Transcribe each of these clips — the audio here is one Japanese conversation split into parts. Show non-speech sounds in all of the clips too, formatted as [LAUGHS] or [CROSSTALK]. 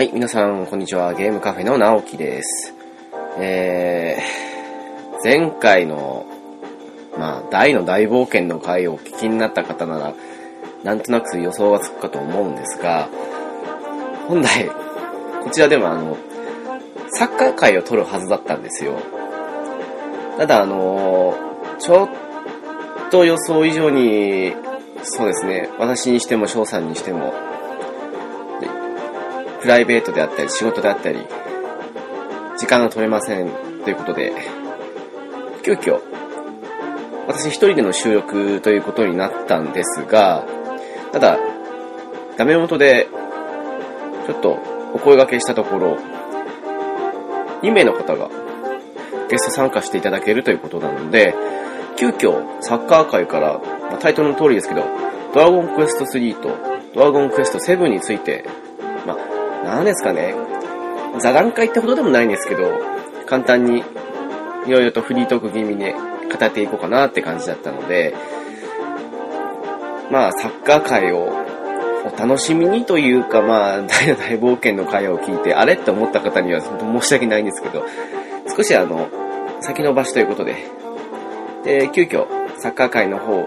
はい、皆さん、こんにちは。ゲームカフェの直樹です。えー、前回の、まあ、大の大冒険の回をお聞きになった方なら、なんとなく予想がつくかと思うんですが、本来、こちらでもあの、サッカー会を取るはずだったんですよ。ただ、あのちょっと予想以上に、そうですね、私にしても翔さんにしても、プライベートであったり仕事であったり、時間が取れません。ということで、急遽、私一人での収録ということになったんですが、ただ、ダメ元で、ちょっとお声掛けしたところ、2名の方がゲスト参加していただけるということなので、急遽サッカー界から、まあタイトルの通りですけど、ドラゴンクエスト3とドラゴンクエスト7について、まあ、なんですかね、座談会ってほどでもないんですけど、簡単にいろいろとフリートーク気味で語っていこうかなって感じだったので、まあ、サッカー界をお楽しみにというか、まあ、大の [LAUGHS] 大冒険の会を聞いて、あれって思った方には本当申し訳ないんですけど、少しあの、先延ばしということで、で、急遽、サッカー界の方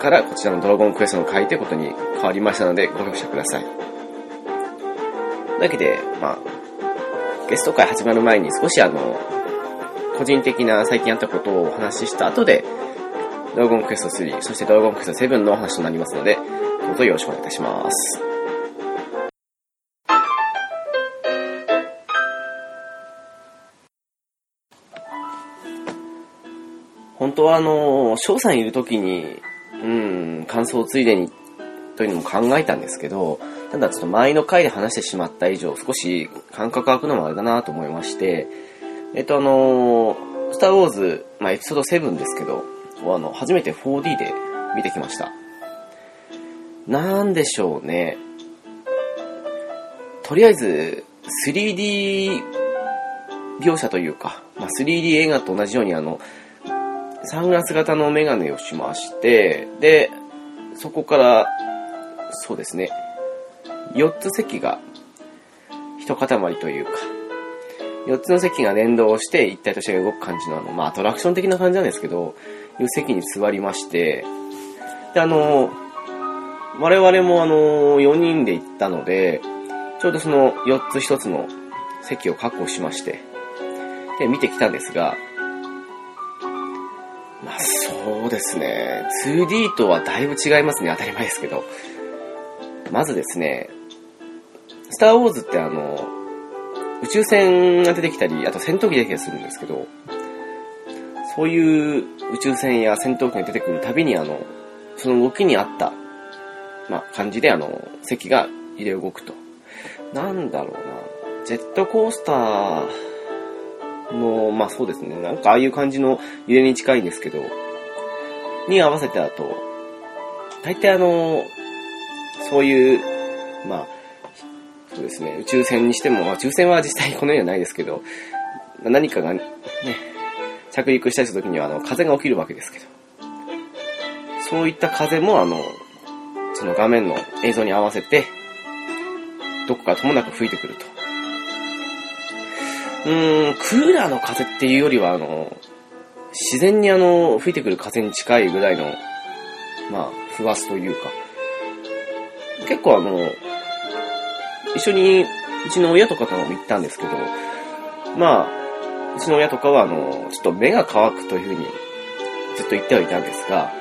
からこちらのドラゴンクエストの会ということに変わりましたので、ご了承ください。というわけで、まあ、ゲスト会始まる前に少しあの、個人的な最近あったことをお話しした後で、ドラゴンクエスト3、そしてドラゴンクエスト7のお話となりますので、どうぞよろしくお願いいたします。本当はあの、翔さんいる時に、うん、感想ついでに、というのも考えたんですけど、ただちょっと前の回で話してしまった以上、少し感覚空くのもあれだなと思いまして、えっとあの、スターウォーズ、まあエピソード7ですけど、あの、初めて 4D で見てきました。なんでしょうね。とりあえず、3D 描写というか、まあ、3D 映画と同じようにあの、サングラス型のメガネをしまして、で、そこから、そうですね、4つ席が、一塊というか、4つの席が連動して一体として動く感じのあの、まあ、アトラクション的な感じなんですけど、いう席に座りまして、で、あの、我々もあの、4人で行ったので、ちょうどその4つ1つの席を確保しまして、で、見てきたんですが、まあそうですね。2D とはだいぶ違いますね。当たり前ですけど。まずですね、スターウォーズってあの、宇宙船が出てきたり、あと戦闘機出てきたりするんですけど、そういう宇宙船や戦闘機が出てくるたびにあの、その動きに合った、まあ感じであの、席が揺れ動くと。なんだろうな。ジェットコースターの、まあそうですね、なんかああいう感じの揺れに近いんですけど、に合わせてあと、大体あの、そういう、まあ、そうですね、宇宙船にしても、まあ宇宙船は実際このようにはないですけど、何かがね、着陸したりするときにはあの風が起きるわけですけど、そういった風もあの、その画面の映像に合わせて、どこかともなく吹いてくると。うーん、クーラーの風っていうよりは、あの、自然にあの、吹いてくる風に近いぐらいの、まあ、不圧というか、結構あの、一緒に、うちの親とかとも行ったんですけど、まあ、うちの親とかはあの、ちょっと目が乾くというふうに、ずっと言ってはいたんですが、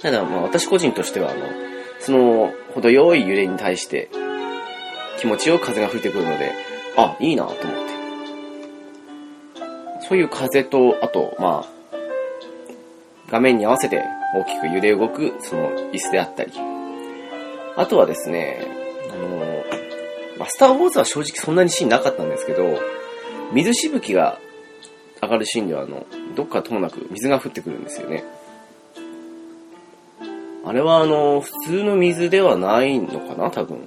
ただまあ私個人としてはあの、その、程よい揺れに対して、気持ちよく風が吹いてくるので、あ、いいなと思って。そういう風と、あと、まあ、画面に合わせて大きく揺れ動く、その椅子であったり。あとはですね、あの、まあ、スターウォーズは正直そんなにシーンなかったんですけど、水しぶきが上がるシーンでは、あの、どっかともなく水が降ってくるんですよね。あれはあの、普通の水ではないのかな、多分。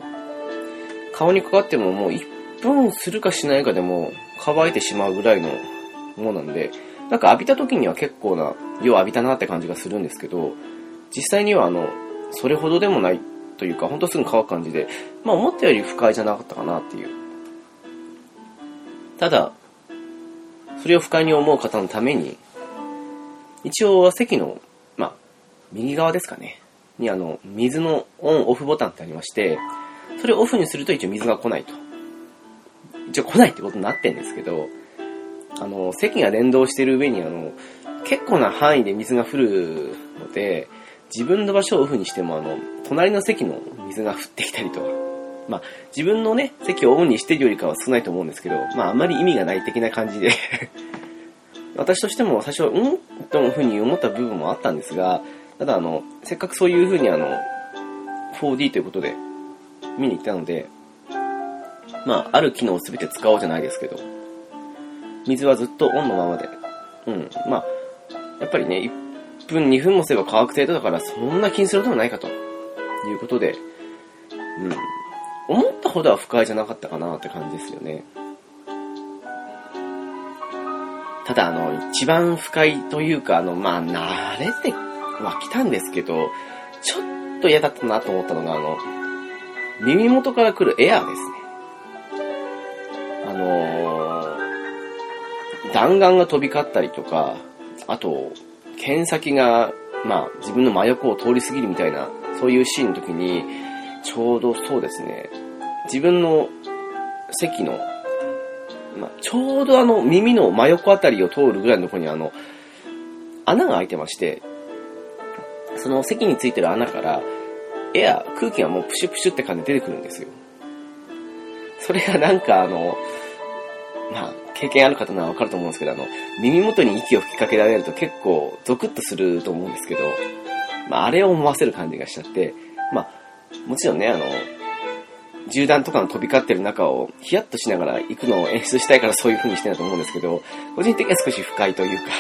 顔にかかってももう1分するかしないかでも乾いてしまうぐらいのものなんで、なんか浴びた時には結構な量浴びたなって感じがするんですけど、実際にはあの、それほどでもないというか、ほんとすぐ乾く感じで、まあ思ったより不快じゃなかったかなっていう。ただ、それを不快に思う方のために、一応席の、まあ、右側ですかね。にあの、水のオンオフボタンってありまして、それをオフにすると一応水が来ないと。一応来ないってことになってんですけど、あの、席が連動してる上にあの、結構な範囲で水が降るので、自分の場所をオフにしてもあの、隣の席の水が降ってきたりと。か、まあ、自分のね、席をオンにしてるよりかは少ないと思うんですけど、まあ、あまり意味がない的な感じで。[LAUGHS] 私としても最初、うん？というふうに思った部分もあったんですが、ただあの、せっかくそういうふうにあの、4D ということで見に行ったので、まあ、ある機能を全て使おうじゃないですけど、水はずっとオンのままで、うん、まあ、やっぱりね、1分、2分もすれば乾く程度だから、そんな気にすることもないかと、いうことで、うん、思ったほどは不快じゃなかったかなって感じですよね。ただ、あの、一番不快というか、あの、まあ、慣れては来たんですけど、ちょっと嫌だったなと思ったのが、あの、耳元から来るエアーですね。あのー、弾丸が飛び交ったりとか、あと、剣先が、まあ、自分の真横を通り過ぎるみたいな、そういうシーンの時に、ちょうどそうですね、自分の席の、ま、ちょうどあの耳の真横あたりを通るぐらいのところにあの、穴が開いてまして、その席についてる穴から、エア、空気がもうプシュプシュって感じで出てくるんですよ。それがなんかあの、まあ、経験ある方ならわかると思うんですけど、あの、耳元に息を吹きかけられると結構ゾクッとすると思うんですけど、まあ、あれを思わせる感じがしちゃって、まあ、もちろんね、あの、銃弾とかの飛び交ってる中をヒヤッとしながら行くのを演出したいからそういう風にしてると思うんですけど、個人的には少し不快というか、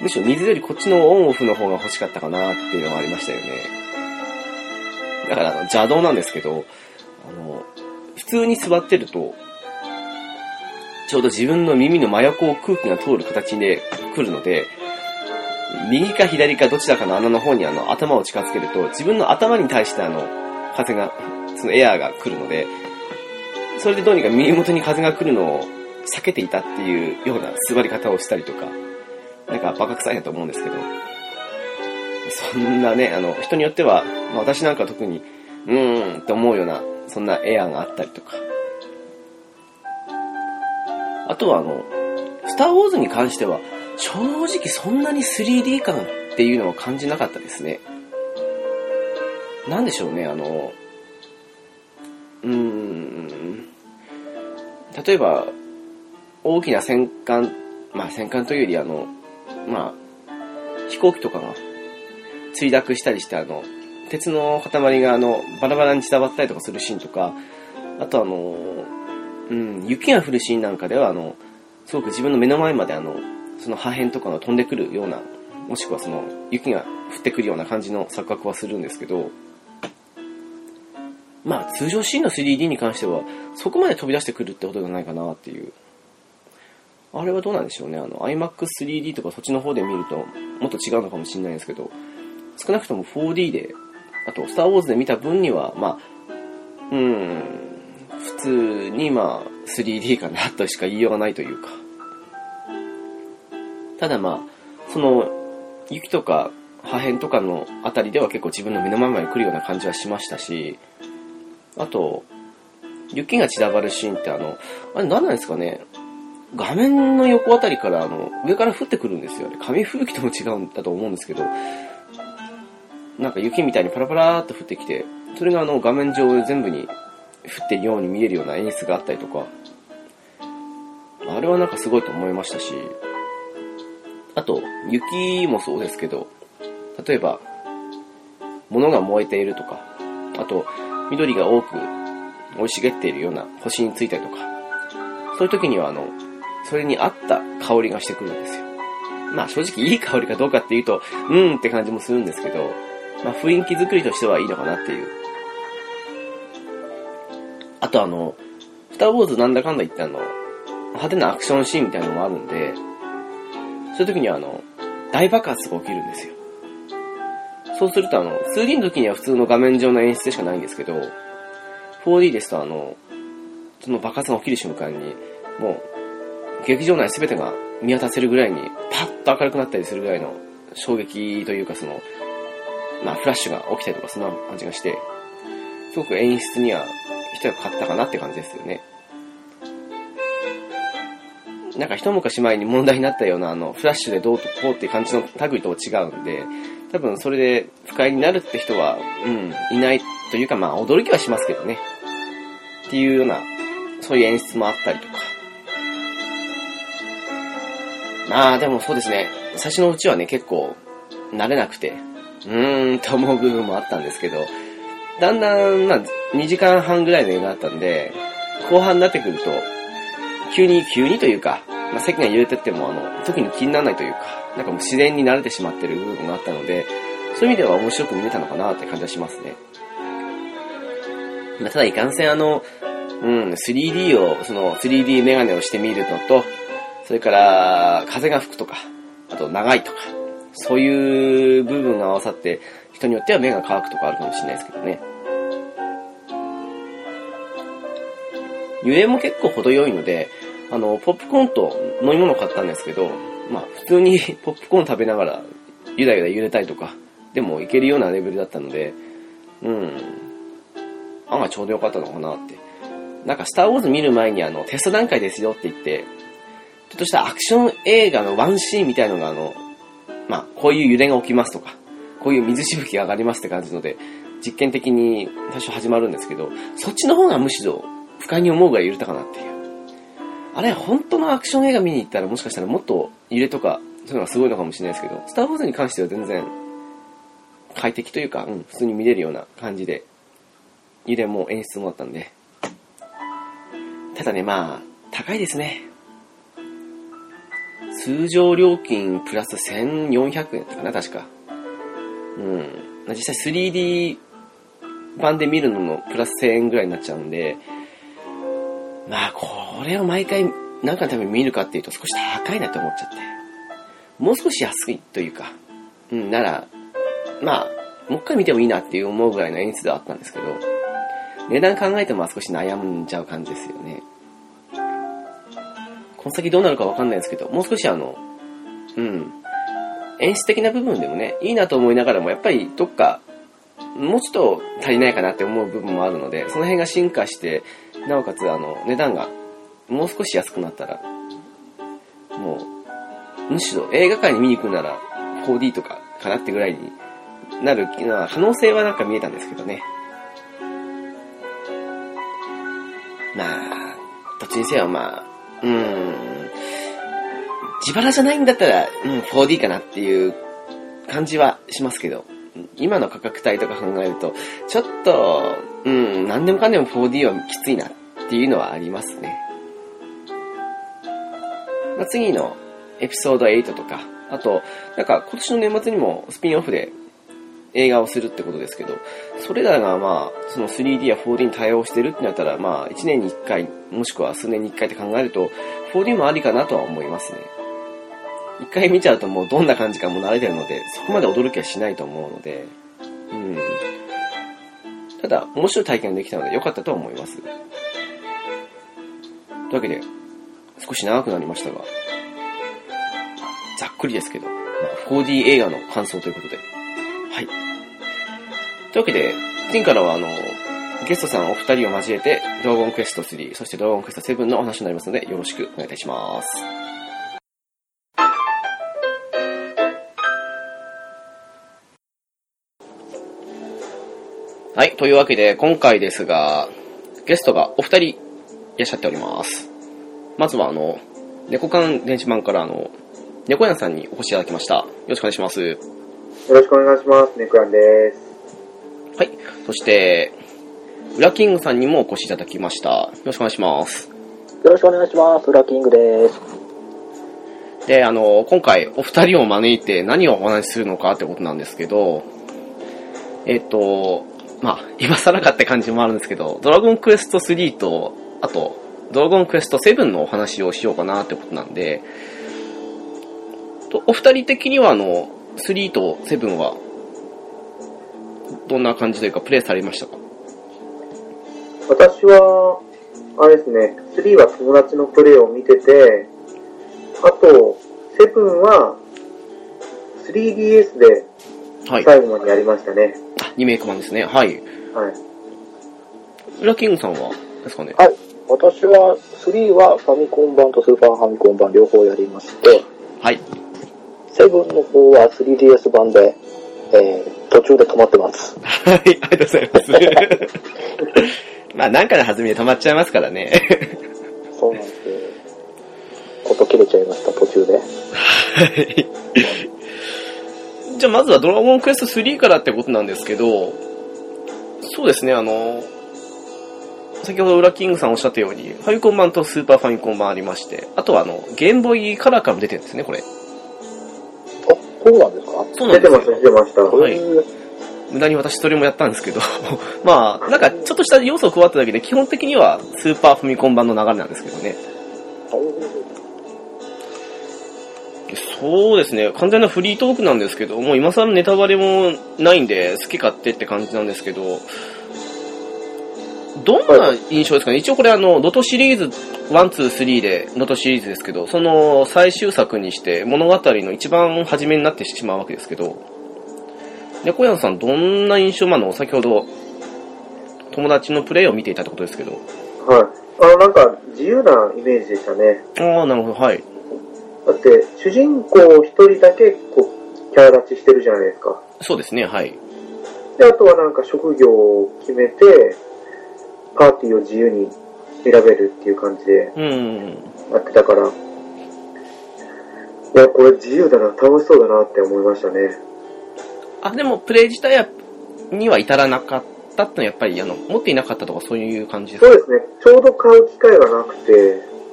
むしろ水よりこっちのオンオフの方が欲しかったかなっていうのがありましたよね。だからあの邪道なんですけど、あの、普通に座ってると、ちょうど自分の耳の真横を空気が通る形で来るので、右か左かどちらかの穴の方にあの頭を近づけると、自分の頭に対してあの、風が、そのエアーが来るので、それでどうにか耳元に風が来るのを避けていたっていうような座り方をしたりとか、なんかバカ臭いなと思うんですけど、そんなね、あの、人によっては、まあ、私なんか特に、うーんって思うような、そんなエアーがあったりとか。あとはあの、スターウォーズに関しては、正直そんなに 3D 感っていうのは感じなかったですね。なんでしょうね、あの、うーん、例えば、大きな戦艦、まあ戦艦というよりあの、まあ、飛行機とかが墜落したりして、あの、鉄の塊があの、バラバラに散らばったりとかするシーンとか、あとあの、うん、雪が降るシーンなんかでは、あの、すごく自分の目の前まであの、その破片とかが飛んでくるような、もしくはその、雪が降ってくるような感じの錯覚はするんですけど、まあ通常シーンの 3D に関しては、そこまで飛び出してくるってことじゃないかなっていう。あれはどうなんでしょうね。あの、iMAX3D とかそっちの方で見ると、もっと違うのかもしれないんですけど、少なくとも 4D で、あと、スター・ウォーズで見た分には、まあ、うん、普通に、まあ、3D かなとしか言いようがないというか。ただまあ、その、雪とか破片とかのあたりでは結構自分の目の前まで来るような感じはしましたし、あと、雪が散らばるシーンってあの、あれ何なんですかね画面の横あたりからあの、上から降ってくるんですよね。紙吹雪とも違うんだと思うんですけど、なんか雪みたいにパラパラーっと降ってきて、それがあの画面上全部に降ってるように見えるような演出があったりとか、あれはなんかすごいと思いましたし、あと、雪もそうですけど、例えば、物が燃えているとか、あと、緑が多く生い茂っているような星についたりとか、そういう時にはあの、それに合った香りがしてくるんですよ。まあ正直いい香りかどうかっていうと、うーんって感じもするんですけど、まあ雰囲気作りとしてはいいのかなっていう。あとあの、スターウォーズなんだかんだ言ってあの、派手なアクションシーンみたいなのもあるんで、そういう時にはあの、大爆発が起きるんですよ。そうするとあの、2D の時には普通の画面上の演出でしかないんですけど、4D ですとあの、その爆発が起きる瞬間に、もう、劇場内全てが見渡せるぐらいに、パッと明るくなったりするぐらいの衝撃というかその、まあ、フラッシュが起きたりとか、そんな感じがして、すごく演出には一役買ったかなって感じですよね。なんか一昔前に問題になったようなあの、フラッシュでどうとこうっていう感じの類とは違うんで、多分それで不快になるって人は、うん、いないというかまあ驚きはしますけどね。っていうような、そういう演出もあったりとか。まあでもそうですね、最初のうちはね結構慣れなくて、うーんと思う部分もあったんですけど、だんだん、まあ、2時間半ぐらいの映画だったんで、後半になってくると、急に、急にというか、まあ、席が揺れてっても、あの、特に気にならないというか、なんかもう自然に慣れてしまってる部分があったので、そういう意味では面白く見れたのかなって感じはしますね。まあ、ただいかんせんあの、うん、3D を、その 3D メガネをしてみるのと、それから風が吹くとか、あと長いとか、そういう部分が合わさって、人によっては目が乾くとかあるかもしれないですけどね。揺れも結構程よいので、あの、ポップコーンと飲み物買ったんですけど、まあ、普通に [LAUGHS] ポップコーン食べながら、ゆらゆら揺れたりとか、でもいけるようなレベルだったので、うん、案がちょうどよかったのかなって。なんか、スターウォーズ見る前にあの、テスト段階ですよって言って、ちょっとしたアクション映画のワンシーンみたいのがあの、まあ、こういう揺れが起きますとか、こういう水しぶきが上がりますって感じので、実験的に最初始まるんですけど、そっちの方がむしろ不快に思うぐらい揺れたかなっていう。あれ、本当のアクション映画見に行ったらもしかしたらもっと揺れとか、そういうのがすごいのかもしれないですけど、スター・ウォーズに関しては全然快適というか、うん、普通に見れるような感じで、揺れも演出もあったんで。ただね、まあ、高いですね。通常料金プラス1400円だったかな、確か。うん。実際 3D 版で見るのもプラス1000円ぐらいになっちゃうんで、まあ、これを毎回何かのために見るかっていうと少し高いなって思っちゃって。もう少し安いというか、うん、なら、まあ、もう一回見てもいいなっていう思うぐらいの演出ではあったんですけど、値段考えても少し悩んじゃう感じですよね。この先どうなるかわかんないですけど、もう少しあの、うん、演出的な部分でもね、いいなと思いながらも、やっぱりどっか、もうちょっと足りないかなって思う部分もあるので、その辺が進化して、なおかつ、あの、値段がもう少し安くなったら、もう、むしろ映画館に見に行くなら 4D とかかなってぐらいになる可能性はなんか見えたんですけどね。まあ、どっちにせよまあ、うん、自腹じゃないんだったら、うん、4D かなっていう感じはしますけど、今の価格帯とか考えると、ちょっと、うん、何でもかんでも 4D はきついなっていうのはありますね。まあ、次のエピソード8とか、あと、なんか今年の年末にもスピンオフで映画をするってことですけど、それらがまあ、その 3D や 4D に対応してるってなったら、まあ、1年に1回、もしくは数年に1回って考えると、4D もありかなとは思いますね。一回見ちゃうともうどんな感じかも慣れてるので、そこまで驚きはしないと思うので、うん。ただ、面白い体験できたので良かったと思います。というわけで、少し長くなりましたが、ざっくりですけど、まあ、4D 映画の感想ということで、はい。というわけで、次からはあの、ゲストさんお二人を交えて、ドラゴンクエスト3、そしてドラゴンクエスト7のお話になりますので、よろしくお願いいたします。はい。というわけで、今回ですが、ゲストがお二人いらっしゃっております。まずは、あの、猫缶電子版から、あの、猫屋さんにお越しいただきました。よろしくお願いします。よろしくお願いします。猫屋です。はい。そして、ウラキングさんにもお越しいただきました。よろしくお願いします。よろしくお願いします。ウラキングです。で、あの、今回お二人を招いて何をお話しするのかってことなんですけど、えっと、まあ、今更かって感じもあるんですけど、ドラゴンクエスト3と、あと、ドラゴンクエスト7のお話をしようかなってことなんで、とお二人的にはあの、3と7は、どんな感じというか、プレイされましたか？私は、あれですね、3は友達のプレイを見てて、あと、7は 3DS ではい。最後までやりましたね。あリメイク版ですね。はい。はい。ウラキングさんはですかね？はい。私は、3はファミコン版とスーパーファミコン版両方やりまして、はい。7の方は 3DS 版で、えー、途中で止まってます。[LAUGHS] はい、ありがとうございます。[LAUGHS] まあ、なんかの弾みで止まっちゃいますからね。そうなんですよ。こと切れちゃいました、途中で。はい。じゃあ、まずはドラゴンクエスト3からってことなんですけど、そうですね、あの、先ほどウラキングさんおっしゃったように、ファミコン版とスーパーファミコン版ありまして、あとはあの、ゲームボーイカラーからも出てるんですね、これ。あ、そうなんですか？そうなんですよ出てました、。出てました。はい無駄に私それもやったんですけど、[LAUGHS] まあ、なんかちょっとした要素を加わっただけで、基本的にはスーパーファミコン版の流れなんですけどね。そうですね、完全なフリートークなんですけど、もう今更ネタバレもないんで、好き勝手って感じなんですけど、どんな印象ですかね、一応これあの、ドトシリーズ、1、2、3で、ドトシリーズですけど、その最終作にして物語の一番初めになってしまうわけですけど、猫屋さんどんな印象まああの、先ほど、友達のプレイを見ていたってことですけど、はい。あの、なんか、自由なイメージでしたね。ああ、なるほど、はい。だって、主人公一人だけ、こう、キャラ立ちしてるじゃないですか。そうですね、はい。で、あとはなんか職業を決めて、パーティーを自由に選べるっていう感じでうん。やってたから、いや、これ自由だな、楽しそうだなって思いましたね。あ、でも、プレイ自体には至らなかったってのはやっぱり、あの、持っていなかったとかそういう感じですか？そうですね、ちょうど買う機会がなくて、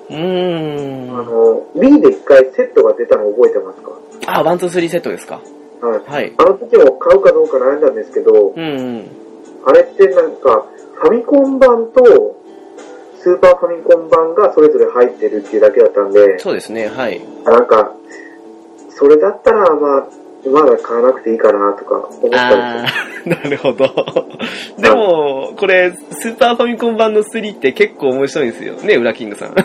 うーん。あの、Wii で一回セットが出たの覚えてますか？あ、 One、Two、Three セットですか？はい。はい。あの時も買うかどうか悩んだんですけど、うんうん。あれってなんか、ファミコン版と、スーパーファミコン版がそれぞれ入ってるっていうだけだったんで、そうですね、はい。なんか、それだったら、まあ、まだ買わなくていいかなとか思ったんあー、[LAUGHS] なるほど。でも、これ、スーパーファミコン版の3って結構面白いんですよね、ウラキングさん。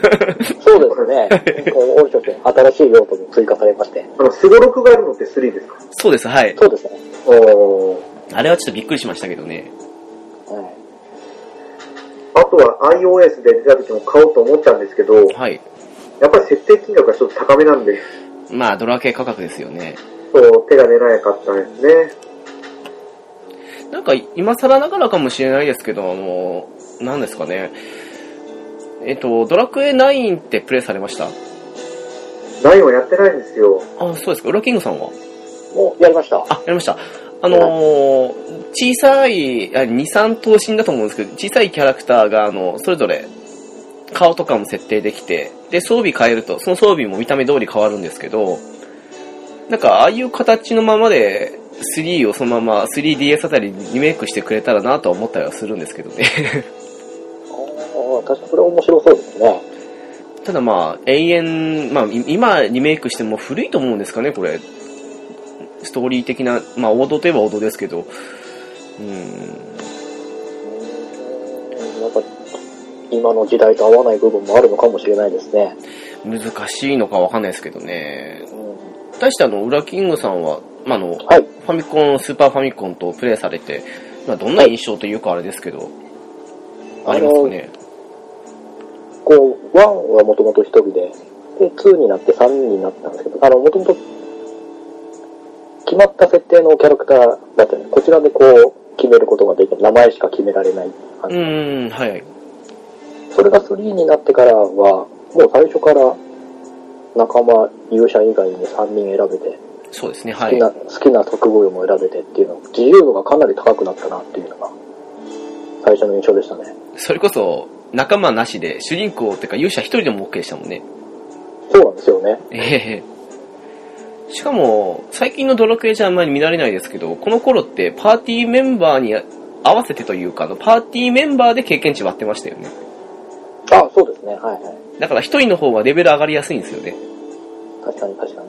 そうですね。大所で新しい用途も追加されまして。あの、スゴロクがあるのって3ですか？そうです、はい。そうですね。おーあれはちょっとびっくりしましたけどね。はい。あとは iOS で出た時も買おうと思ったんですけど、はい。やっぱり設定金額がちょっと高めなんで、まあ、ドラ系価格ですよね。そう、手が出なかったんですね。なんか、今更ながらかもしれないですけど、あの、何ですかね。えっと、ドラクエ9ってプレイされました？9はやってないんですよ。あ、そうですか。ウラキングさんは？もうやりました。あ、やりました。あのー小さい、あ2、3頭身だと思うんですけど、小さいキャラクターが、あの、それぞれ、顔とかも設定できて、で、装備変えると、その装備も見た目通り変わるんですけど、なんか、ああいう形のままで、3をそのまま 3DS あたりにリメイクしてくれたらなとは思ったりはするんですけどね。ああ、確かにそれ面白そうですね。ただまあ、永遠、まあ、い今リメイクしても古いと思うんですかね、これ。ストーリー的な、まあ、王道といえば王道ですけど、うん、なんか、今の時代と合わない部分もあるのかもしれないですね。難しいのかわかんないですけどね。うん対してあの、ウラキングさんは、まあ、あの、フはい。ァミコン、スーパーファミコンとプレイされて、まあ、どんな印象というかあれですけど、ありますかね？こう、1はもともと1人で、で、2になって3人になったんですけど、あの、もともと、決まった設定のキャラクターだったので、こちらでこう、決めることができる。名前しか決められない感うじ。ーん、はいはい。それが3になってからは、もう最初から、仲間、勇者以外に3人選べて、そうですね、はい。好きな、好きな特技も選べてっていうの、自由度がかなり高くなったなっていうのが、最初の印象でしたね。それこそ、仲間なしで、主人公っていうか勇者一人でも OK でしたもんね。そうなんですよね。ええしかも、最近のドラクエじゃあんまり見られないですけど、この頃ってパーティーメンバーに合わせてというか、パーティーメンバーで経験値割ってましたよね。あ、そうですね。はいはい。だから一人の方がレベル上がりやすいんですよね。確かに確かに。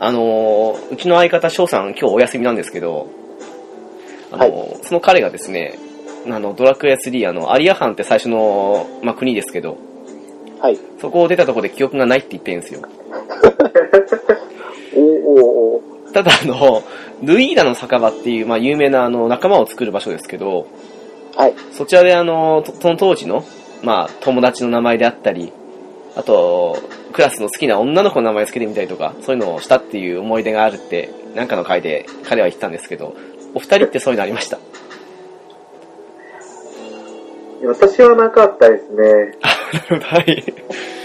あのーうちの相方翔さん今日お休みなんですけど、あの、その彼がですね、あの、ドラクエ3、あの、アリアハンって最初の、まあ、国ですけど、はい。そこを出たところで記憶がないって言ってるんですよ。[LAUGHS] おーおただ、あの、ルイーダの酒場っていう、まあ、有名なあの、仲間を作る場所ですけど、はい。そちらであの、とその当時の、まあ、友達の名前であったり、あと、クラスの好きな女の子の名前つけてみたりとか、そういうのをしたっていう思い出があるって、なんかの回で彼は言ってたんですけど、お二人ってそういうのありました？私はなかったですね。はい。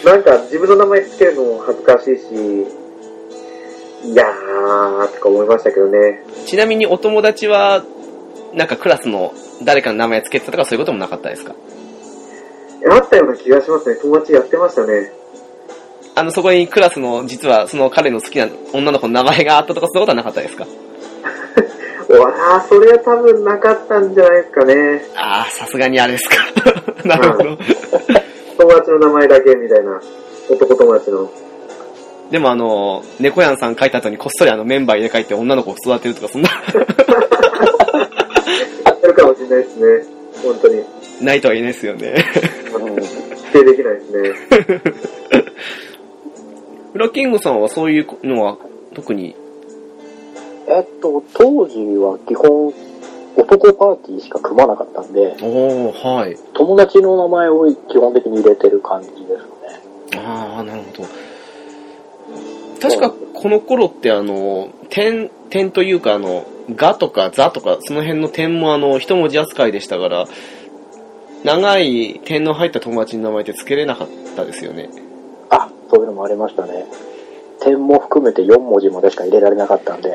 なんか自分の名前つけるのも恥ずかしいし、いやー、とか思いましたけどね。ちなみにお友達は、なんかクラスの誰かの名前つけてたとかそういうこともなかったですか？あったような気がしますね。友達やってましたね。あの、そこにクラスの、実はその彼の好きな女の子の名前があったとかそういうことはなかったですか？わー、それは多分なかったんじゃないですかね。ああ、さすがにあれですか。[LAUGHS] なるほど。友達の名前だけみたいな。男友達の。でもあの、猫やんさん書いた後にこっそりあのメンバー入れ替えて女の子を育てるとかそんな、やってるかもしれないですね。本当に。ないとは言えないですよね。否定できないですね。[LAUGHS] フラキングさんはそういうのは特に、えっと、当時は基本、男パーティーしか組まなかったんで、おー、はい。友達の名前を基本的に入れてる感じですね。ああ、なるほど。確かこの頃ってあの、点、点というかあの、がとかざとか、その辺の点もあの、一文字扱いでしたから、長い点の入った友達の名前って付けれなかったですよね。あ、そういうのもありましたね。点も含めて4文字までしか入れられなかったんで、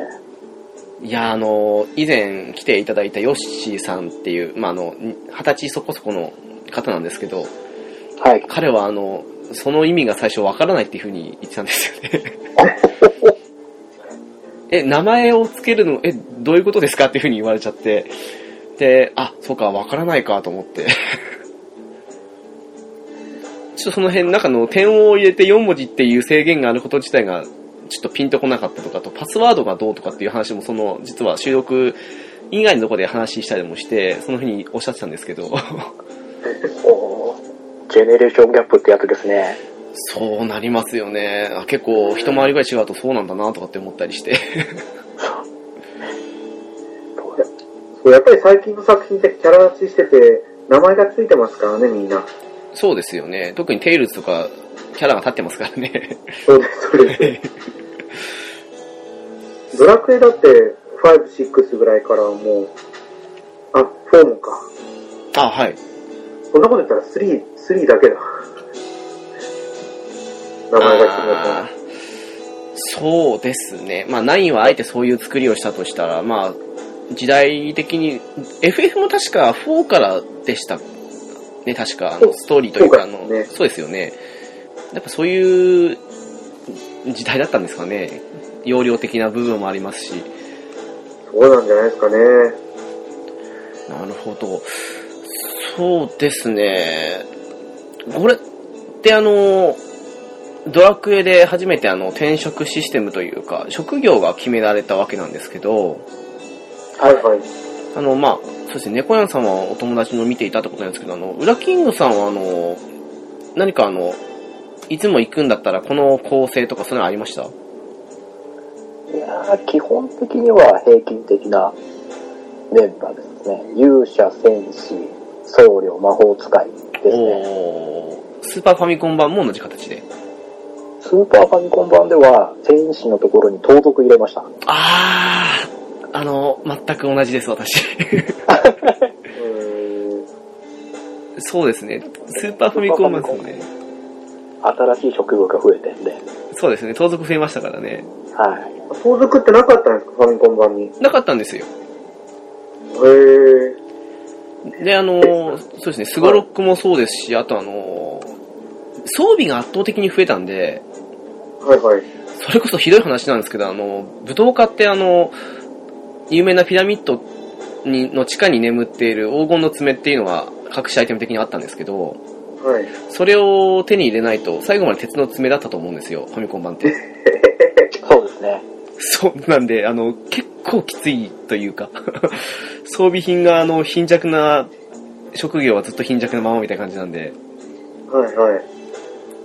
いや、あの、以前来ていただいたヨッシーさんっていう、まあ、あの、二十歳そこそこの方なんですけど、はい。彼はあの、その意味が最初わからないっていうふうに言ってたんですよね。[LAUGHS] え、名前をつけるの、え、どういうことですかっていうふうに言われちゃって、で、あ、そうか、わからないかと思って。[LAUGHS] ちょっとその辺、中の点を入れて4文字っていう制限があること自体が、ちょっとピンとこなかったとか、あとパスワードがどうとかっていう話も、その、実は収録以外のところで話したりもして、そのふうにおっしゃってたんですけど、おージェネレーションギャップってやつですね。そうなりますよね。あ結構一回りぐらい違うとそうなんだなとかって思ったりして。そうやっぱり最近の作品ってキャラ立ちしてて、名前がついてますからね、みんな。そうですよね。特にテイルズとかキャラが立ってますからね。そうです、そうです。ドラクエだって、5、6ぐらいからもう、あ、4もか。あ、はい。そんなこと言ったら3、3だけだ。名前が決まあーそうですね。まあ9はあえてそういう作りをしたとしたら、まあ、時代的に、FF も確か4からでしたね、確か、あの、ストーリーというか、あの、そうですよね。やっぱそういう時代だったんですかね。容量的な部分もありますし。そうなんじゃないですかね。なるほど。そうですね。これってあの、ドラクエで初めてあの転職システムというか、職業が決められたわけなんですけど、はいはい。あの、まあ、そうですね、猫やんさんはお友達の見ていたってことなんですけど、あの、ウラキングさんはあの、何かあの、いつも行くんだったらこの構成とかそういうのありました？いやー、基本的には平均的なメンバーですね。勇者、戦士、僧侶、魔法使いですね。スーパーファミコン版も同じ形で？スーパーファミコン版では、戦士のところに盗賊入れました。あー、あの、全く同じです、私。[LAUGHS] うそうですね。スーパーファミコン版ですよね。新しい職業が増えてんで。そうですね。盗賊増えましたからね。はい。ーん。盗賊ってなかったんですかファミコン版に？へなかったんですよ。ー。で、あの、そうですね。スゴロックもそうですし、あとあの、装備が圧倒的に増えたんで、はいはい。それこそひどい話なんですけど、あの、武道家ってあの、有名なピラミッドにの地下に眠っている黄金の爪っていうのが隠しアイテム的にあったんですけど、はい。それを手に入れないと最後まで鉄の爪だったと思うんですよ、ファミコン版って。[LAUGHS] そうですね。そうなんで、あの、結構きついというか、[LAUGHS] 装備品があの、貧弱な、職業はずっと貧弱なままみたいな感じなんで、はいはい。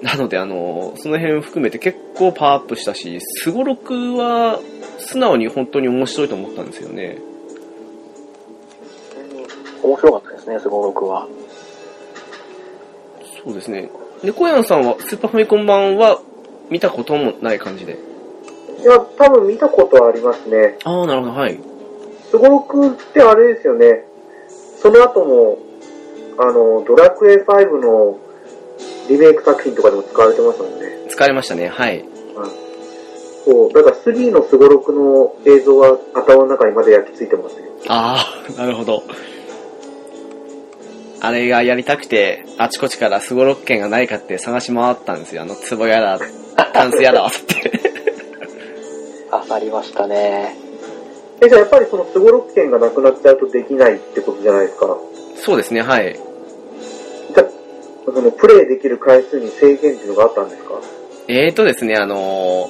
なのであの、その辺含めて結構パワーアップしたし、スゴロクは素直に本当に面白いと思ったんですよね。面白かったですね、スゴロクは。そうですね。猫やんさんはスーパーファミコン版は見たこともない感じで？いや、多分見たことはありますね。ああ、なるほど、はい。すごろくってあれですよね。その後も、あの、ドラクエ5のリメイク作品とかでも使われてましたもんね。使われましたね、はい。そう、だから3のすごろくの映像は頭の中にまで焼き付いてますよ。ああ、なるほど。あれがやりたくて、あちこちからスゴロッケンがないかって探し回ったんですよ。あの、壺やら、タンスやらって。あさりましたね。え、じゃあやっぱりそのスゴロッケンがなくなっちゃうとできないってことじゃないですか？そうですね、はい。じゃあ、そのプレイできる回数に制限っていうのがあったんですか？ええとですね、あのー、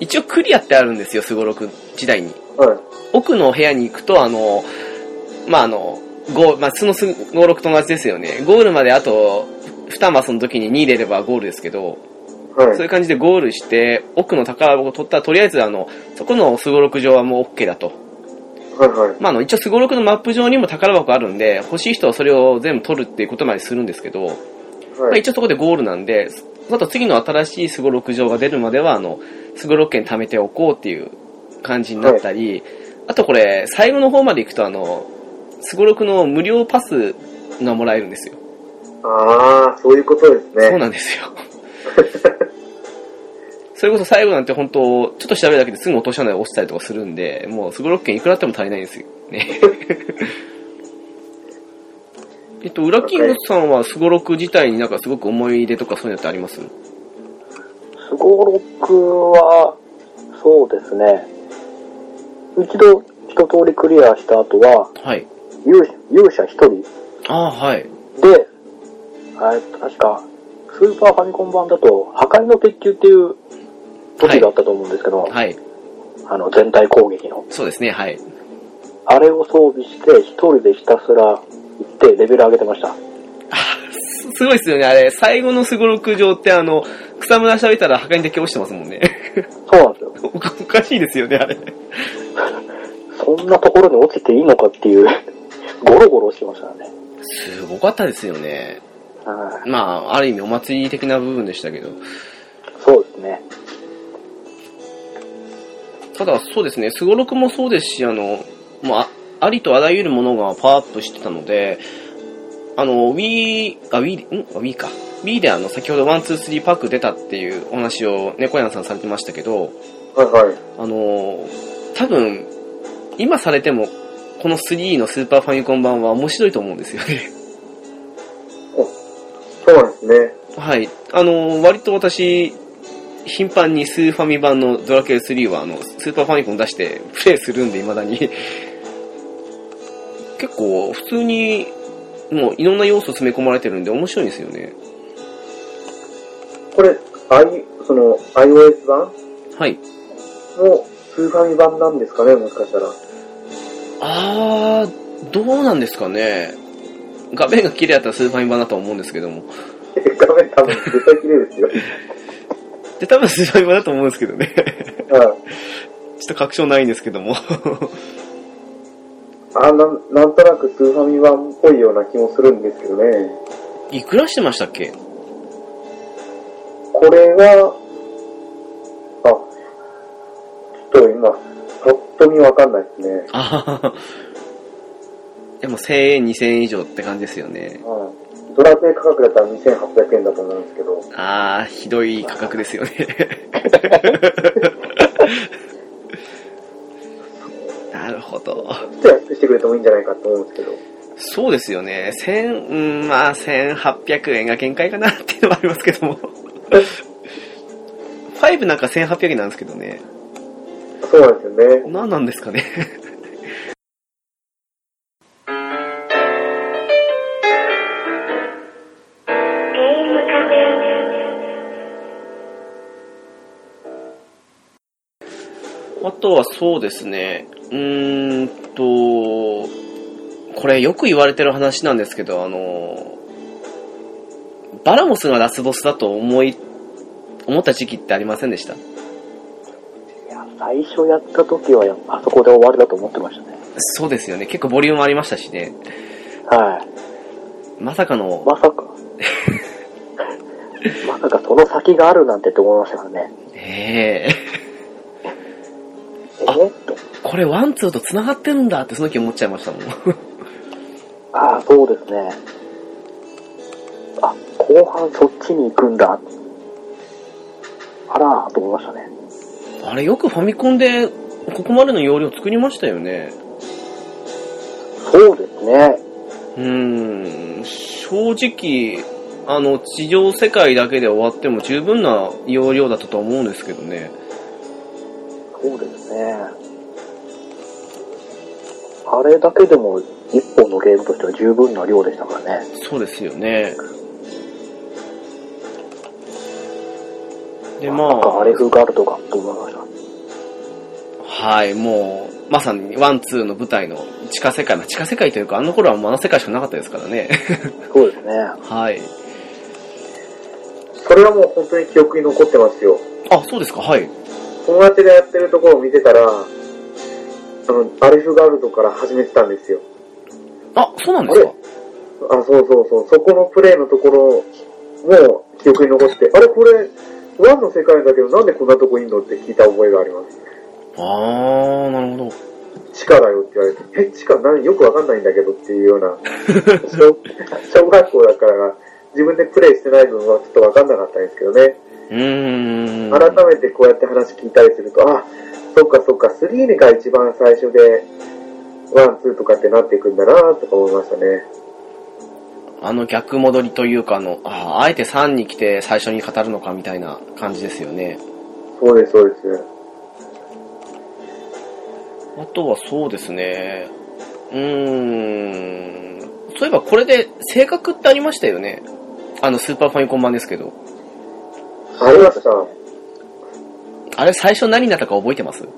一応クリアってあるんですよ、スゴロク時代に。はい。奥の部屋に行くと、あのー、まあ、あのー、5、まあ、その5、6と同じですよね。ゴールまであと、2マスの時に2入れればゴールですけど、はい、そういう感じでゴールして、奥の宝箱を取ったら、とりあえず、あの、そこのすごろく上はもう OK だと。はいはい。まあ、あの、一応すごろくのマップ上にも宝箱あるんで、欲しい人はそれを全部取るっていうことまでするんですけど、はい、まあ、一応そこでゴールなんで、あと次の新しいすごろく上が出るまでは、あの、すごろく券貯めておこうっていう感じになったり、はい、あとこれ、最後の方まで行くと、あの、スゴロクの無料パスがもらえるんですよ。ああ、そういうことですね。そうなんですよ。[LAUGHS] それこそ最後なんて本当、ちょっと調べるだけですぐ落とし穴で落ちたりとかするんで、もうスゴロク券いくらあっても足りないんですよね。[LAUGHS] えっと、ウラキングさんはスゴロク自体になんかすごく思い出とかそういうのってあります？スゴロクは、そうですね。一度一通りクリアした後は、はい。勇勇者一人ああ、はい。で、確か、スーパーファミコン版だと、破壊の鉄球っていう武器があったと思うんですけど、はい。あの、全体攻撃の。そうですね、はい。あれを装備して、一人でひたすら行ってレベル上げてました。すすごいですよね、あれ。最後のスゴロク上ってあの、草むら調べたら破壊に敵落ちてますもんね。そうなんですよ。おかしいですよね、あれ。[LAUGHS] そんなところに落ちていいのかっていう、ゴロゴロしてましたね。すごかったですよね。はいまあ、ある意味お祭り的な部分でしたけど。そうですね。ただ、そうですね、スゴロクもそうですし、あの、まあ、ありとあらゆるものがパワーアップしてたので、あの、Wii、あ、Wii、ん？あ ?Wii か。Wii であの、先ほど1、2、3パック出たっていうお話を猫屋さんされてましたけど、はいはい。あの、多分、今されても、この3のスーパーファミコン版は面白いと思うんですよね。そうなんですね。はい。あの、割と私、頻繁にスーファミ版のドラクエ3は、あの、スーパーファミコン出してプレイするんで、未だに。[LAUGHS] 結構、普通に、もういろんな要素詰め込まれてるんで面白いんですよね。これ、I、その、iOS 版はい。のスーファミ版なんですかね、もしかしたら。あー、どうなんですかね。画面が綺麗だったらスーファミ版だとは思うんですけども。画面多分絶対綺麗ですよ。[LAUGHS] で、多分スーファミ版だと思うんですけどね。はい。ちょっと確証ないんですけども。[LAUGHS] あなん、なんとなくスーファミ版っぽいような気もするんですけどね。いくらしてましたっけ？これが、あ、ちょっと今、ぱっと見わかんないですね。あははでも1000円、2000円以上って感じですよね。はいドラクエ価格だったら2800円だと思うんですけど、あー、ひどい価格ですよね。[LAUGHS] なるほど。ちょっと安くしてくれてもいいんじゃないかと思うんですけど、そうですよね。千、うん、まあ、1800円が限界かなっていうのもありますけども。[LAUGHS] 5なんか1800円なんですけどね。そうなんですよね。何なんですかね。あとはそうですね。うーんと、これよく言われてる話なんですけど、あの、バラモスがラスボスだと思い、思った時期ってありませんでした、最初やった時はあそこで終わりだと思ってましたね。そうですよね。結構ボリュームありましたしね。はい。まさかの、まさか。[LAUGHS] まさかその先があるなんてって思いましたからね。ええーっと。これワンツーと繋がってるんだってその時思っちゃいましたもん。ああ、そうですね。あ、後半そっちに行くんだ。あらーと思いましたね。あれよくファミコンでここまでの容量作りましたよね。そうですね。うーん、正直、あの、地上世界だけで終わっても十分な容量だったと思うんですけどね。そうですね。あれだけでも一本のゲームとしては十分な量でしたからね。そうですよね。で、まあ、アレフガルドかと思いました。はい、もう、まさに one、two の舞台の地下世界、まあ地下世界というか、あの頃はもうあの世界しかなかったですからね。[LAUGHS] そうですね。はい。それはもう本当に記憶に残ってますよ。あ、そうですか、はい。友達がやってるところを見てたら、あの、アレフガルドから始めてたんですよ。あ、そうなんですかあ、そうそうそう。そこのプレイのところも記憶に残って、あれこれ、ワンの世界だけどなんでこんなとこいんのって聞いた覚えがあります。あー、なるほど。地下だよって言われて、え、地下何？よくわかんないんだけどっていうような、小 [LAUGHS] 小学校だから自分でプレイしてない分はちょっとわかんなかったんですけどね。うーん。改めてこうやって話聞いたりすると、あ、そっかそっか、3が一番最初で、 one、two とかってなっていくんだなとか思いましたね。あの逆戻りというか、あの、ああえて3に来て最初に語るのかみたいな感じですよね。そうです、そうです。あとはそうですね。うーん。そういえばこれで性格ってありましたよね。あのスーパーファミコン版ですけど。ありました。あれ最初何になったか覚えてます？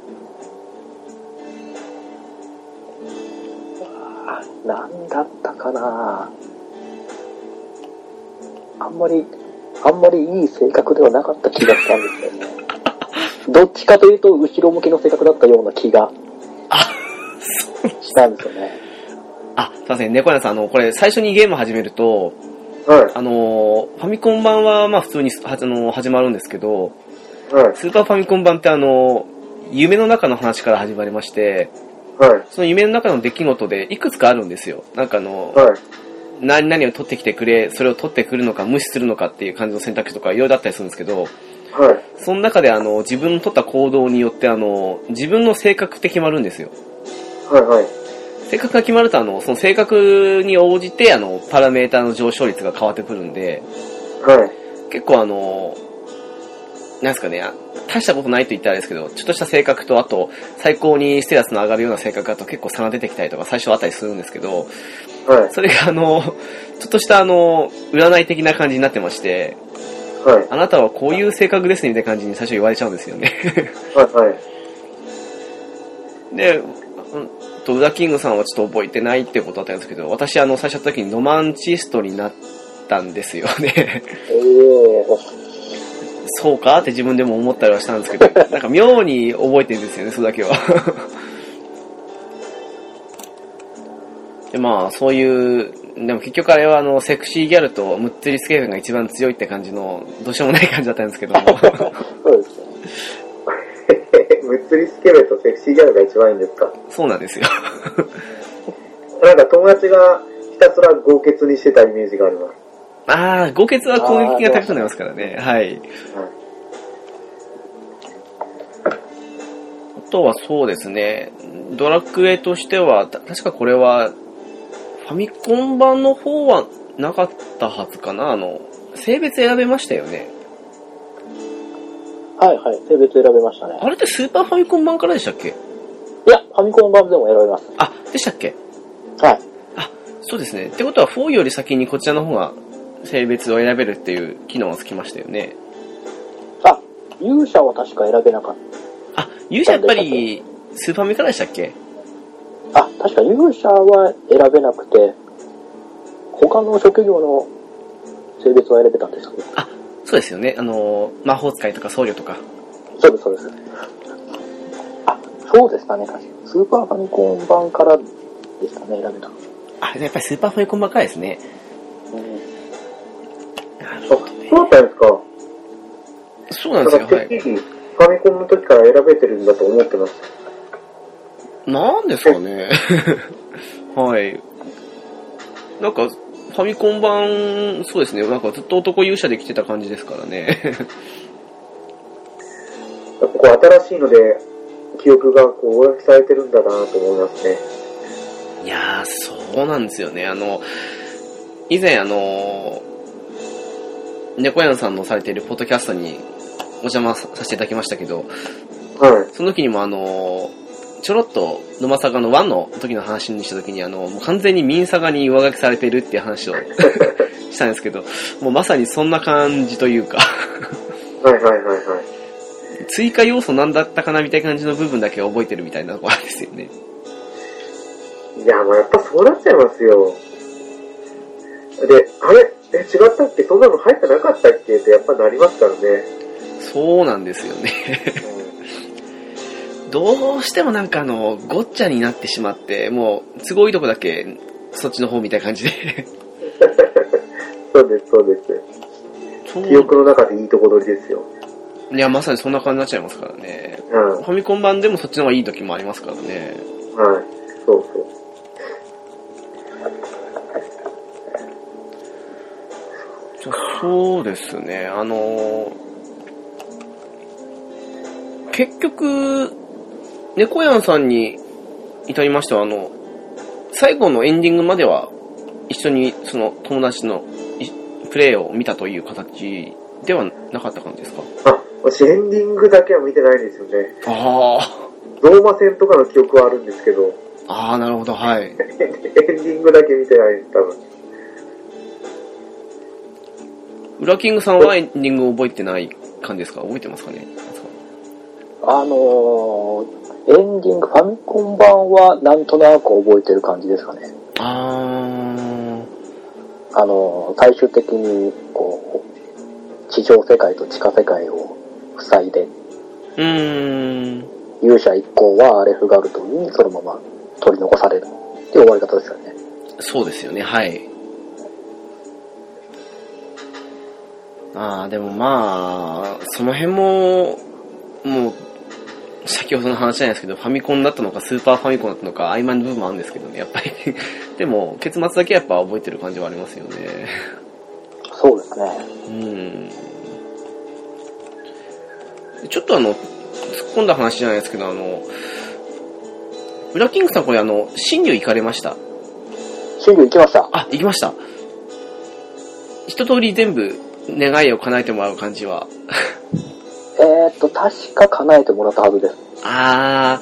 あなんだったかなあんまり、あんまりいい性格ではなかった気がしたんですよね。どっちかというと、後ろ向きの性格だったような気があ、したんですよね。あ、すいません、猫屋さん、あの、これ最初にゲーム始めると、はい、あの、ファミコン版はまあ普通にはあの始まるんですけど、はい、スーパーファミコン版ってあの、夢の中の話から始まりまして、はい、その夢の中の出来事でいくつかあるんですよ。なんかあの、はい、何々を取ってきてくれ、それを取ってくるのか無視するのかっていう感じの選択肢とかいろいろあったりするんですけど、はい、その中であの、自分の取った行動によってあの、自分の性格って決まるんですよ。はい、はい。性格が決まるとあの、その性格に応じてあの、パラメータの上昇率が変わってくるんで、はい。結構あの、なんですかね、あ大したことないと言ったらですけど、ちょっとした性格と、あと、最高にステータスの上がるような性格だと結構差が出てきたりとか最初はあったりするんですけど、はい、それがあの、ちょっとしたあの、占い的な感じになってまして、はい、あなたはこういう性格ですねみたいな感じに最初言われちゃうんですよね。はい、はい。[LAUGHS] で、うんと、ウダキングさんはちょっと覚えてないってことだったんですけど、私あの、最初の時にロマンチストになったんですよね。ええそうか？って自分でも思ったりはしたんですけど、なんか妙に覚えてるんですよね、それだけは。で、まあ、そういう、でも結局あれはあの、セクシーギャルとムッツリスケールが一番強いって感じの、どうしようもない感じだったんですけども。そうですね。ムッツリスケベとセクシーギャルが一番いいんですか？そうなんですよ。なんか友達がひたすら豪傑にしてたイメージがあります。ああ、豪傑は攻撃が高くなりますからね。はい。はい。あとはそうですね、ドラクエとしては、た確かこれは、ファミコン版の方はなかったはずかな。あの、性別選べましたよね。はいはい、性別選べましたね。あれってスーパーファミコン版からでしたっけ？いや、ファミコン版でも選べます。あ、でしたっけ？はい。そうですね。ってことは4より先にこちらの方が性別を選べるっていう機能がつきましたよね。あ、勇者は確か選べなかっあ、勇者やっぱりスーパーミからでしたっけ？あ、確か勇者は選べなくて、他の職業の性別は選べたんですけど。そうですよね。あの、魔法使いとか僧侶とか。そうです、そうです。あ、そうでしたね、確かに。スーパーファミコン版からでしたね、選べたの。あ、やっぱりスーパーファミコンばっかりですね。うんなるあ、そうだったんですか。そうなんですよ、なんか、はい。ファミコンの時から選べてるんだと思ってました。なんですかね。[LAUGHS] はい。なんか、ファミコン版、そうですね、なんかずっと男勇者で来てた感じですからね。ここ新しいので、記憶がこう、上書きされてるんだなと思いますね。いやー、そうなんですよね。あの、以前あの、猫屋さんのされているポッドキャストにお邪魔させていただきましたけど、はい。その時にもあの、ちょろっと沼サガの1の時の話にした時にあの、もう完全にミンサガに上書きされてるっていう話を [LAUGHS] したんですけど、もうまさにそんな感じというか、はいはいはいはい。追加要素なんだったかなみたいな感じの部分だけ覚えてるみたいなところなんですよね。いや、もうやっぱそうなっちゃいますよ。で、あれ？え、違ったっけ？そんなの入ってなかったっけ？ってやっぱなりますからね。そうなんですよね。[LAUGHS] どうしてもなんかあの、ごっちゃになってしまって、もう、都合いいとこだけ、そっちの方みたいな感じで。そうです、そうです。そう記憶の中でいいとこ取りですよ。いや、まさにそんな感じになっちゃいますからね。うん。ファミコン版でもそっちの方がいい時もありますからね。はい。そうそう。そうですね、あの結局、猫やんさんに至りましては、あの、最後のエンディングまでは一緒にその友達のいプレイを見たという形ではなかった感じですか？あ、私エンディングだけは見てないんですよね。ああ、ローマ戦とかの記憶はあるんですけど、ああ、なるほど、はい。[LAUGHS] エンディングだけ見てないです、多分。ウラキングさんはエンディング覚えてない感じですか？覚えてますかね？あのー、エンディング、ファミコン版はなんとなく覚えてる感じですかね。ああのー、最終的に、こう、地上世界と地下世界を塞いで、ー、うーん。勇者一行はアレフガルドにそのまま取り残されるっていう終わり方ですよね。そうですよね、はい。ああ、でもまあ、その辺も、もう、先ほどの話じゃないですけど、ファミコンだったのか、スーパーファミコンだったのか、曖昧な部分もあるんですけどね、やっぱり。[LAUGHS] でも、結末だけやっぱ覚えてる感じはありますよね。そうですね。うん。ちょっとあの、突っ込んだ話じゃないですけど、あの、ブラッキングさんこれあの、新入行かれました？新竜行きました。あ、行きました。一通り全部願いを叶えてもらう感じは。えーっと、確か叶えてもらったはずです。あ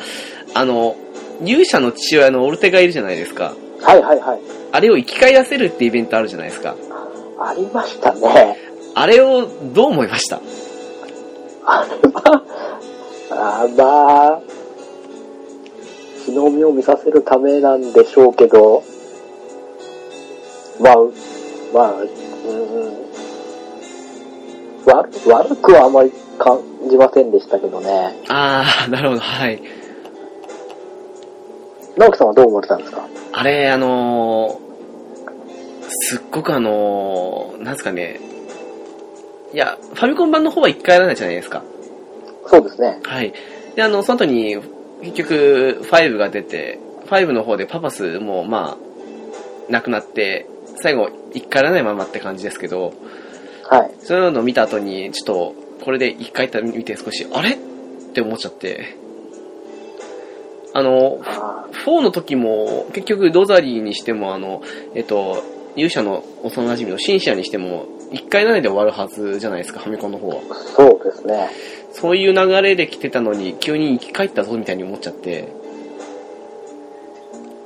ー、あの、勇者の父親のオルテがいるじゃないですか。はいはいはい。あれを生き返らせるってイベントあるじゃないですか。ありましたね。あれをどう思いました？あれは、あーまあ、日の目を見させるためなんでしょうけど、まあ、まあ、うん、悪悪くはあまり感じませんでしたけどね。あー、なるほど、はい。直樹さんはどう思われたんですか？あれ、あのーすっごくあのーなんですかね。いや、ファミコン版の方は一回やらないじゃないですか。そうですね。はい。で、あの、その後に、結局、5が出て、5の方でパパスも、まあ、なくなって、最後、一回やらないままって感じですけど、はい。そういうのを見た後に、ちょっと、これで一回見て少し、あれ？って思っちゃって。あの、あ4の時も、結局、ロザリーにしても、あの、えっと、勇者の幼馴染のシンシアにしても、一回やらないで終わるはずじゃないですか、ファミコンの方は。ーそうですね。そういう流れで来てたのに、急に生き返ったぞみたいに思っちゃって。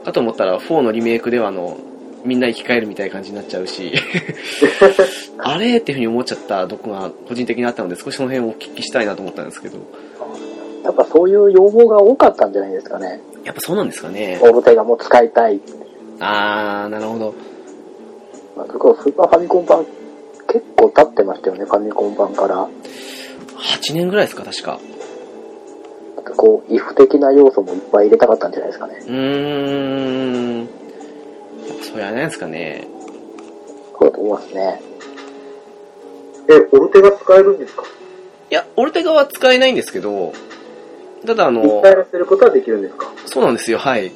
かと思ったら、4のリメイクでは、あの、みんな生き返るみたいな感じになっちゃうし、[LAUGHS] あれっていうふうに思っちゃったとこが個人的にあったので、少しその辺をお聞きしたいなと思ったんですけど。やっぱそういう要望が多かったんじゃないですかね。やっぱそうなんですかね。オルテガも使いたい。あー、なるほど。まあ、スーパーファミコン版結構経ってましたよね、ファミコン版から。8年ぐらいですか、確か。なんかこう、イフ的な要素もいっぱい入れたかったんじゃないですかね。うーん。そうやないですかね？そうだと思いますね。え、オルテが使えるんですか？いや、オルテガは使えないんですけど、ただあの一、回らせることはできるんですか？そうなんですよ、はい。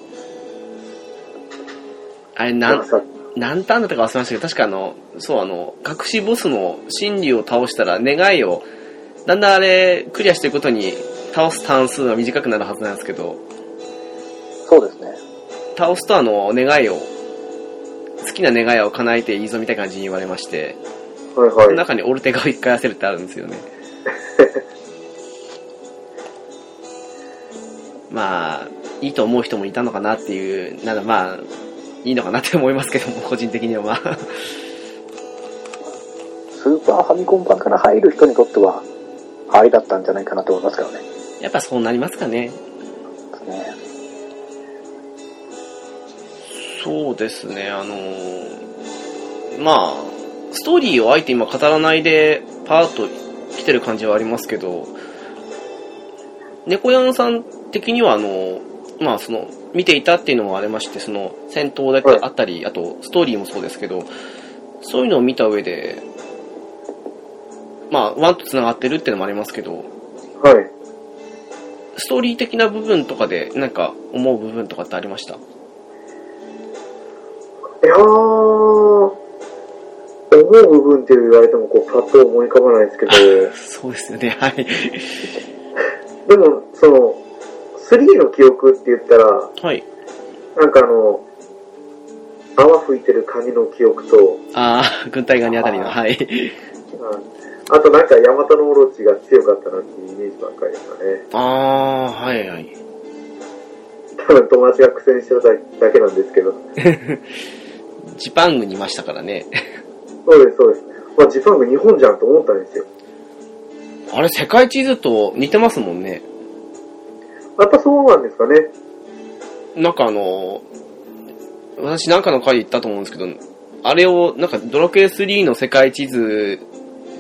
あれ、なん、さ何ターンだったか忘れましたけど、確かあの、そうあの、隠しボスの真理を倒したら願いを、だんだんあれ、クリアしていくことに、倒すターン数が短くなるはずなんですけど、そうですね。倒すとあの、願いを、好きな願いを叶えていいぞみたいな感じに言われまして、はいはい。その中にオルテガを一回やせるってあるんですよね。[LAUGHS] まあ、いいと思う人もいたのかなっていう、なんだまあ、いいのかなって思いますけども、個人的にはまあ。スーパーファミコン版から入る人にとっては、ありだったんじゃないかなと思いますからね。やっぱそうなりますかね。ね。そうですね、あのーまあ、ストーリーをあえて今語らないで、パーッと来てる感じはありますけど、猫やんさん的には、あの、まあ、その、見ていたっていうのもありまして、その、戦闘だけあったり、あと、ストーリーもそうですけど、そういうのを見た上で、まあ、ワンと繋がってるっていうのもありますけど、はい。ストーリー的な部分とかで、なんか、思う部分とかってありました？いやー、思う部分って言われても、こう、パッと思い浮かばないですけど、そうですよね、はい。でも、その、3の記憶って言ったら、はい。なんかあの、泡吹いてるカニの記憶と、ああ、軍隊側にあたりの、はい。うんあとなんかヤマタノオロチが強かったなっていうイメージばっかりですかね。ああ、はいはい。多分友達が苦戦してるだけなんですけど。[LAUGHS] ジパングにいましたからね。そうです、そうです。まあ、ジパング日本じゃんと思ったんですよ。あれ、世界地図と似てますもんね。やっぱそうなんですかね。なんかあの、私なんかの回で言ったと思うんですけど、あれを、なんかドラクエ3の世界地図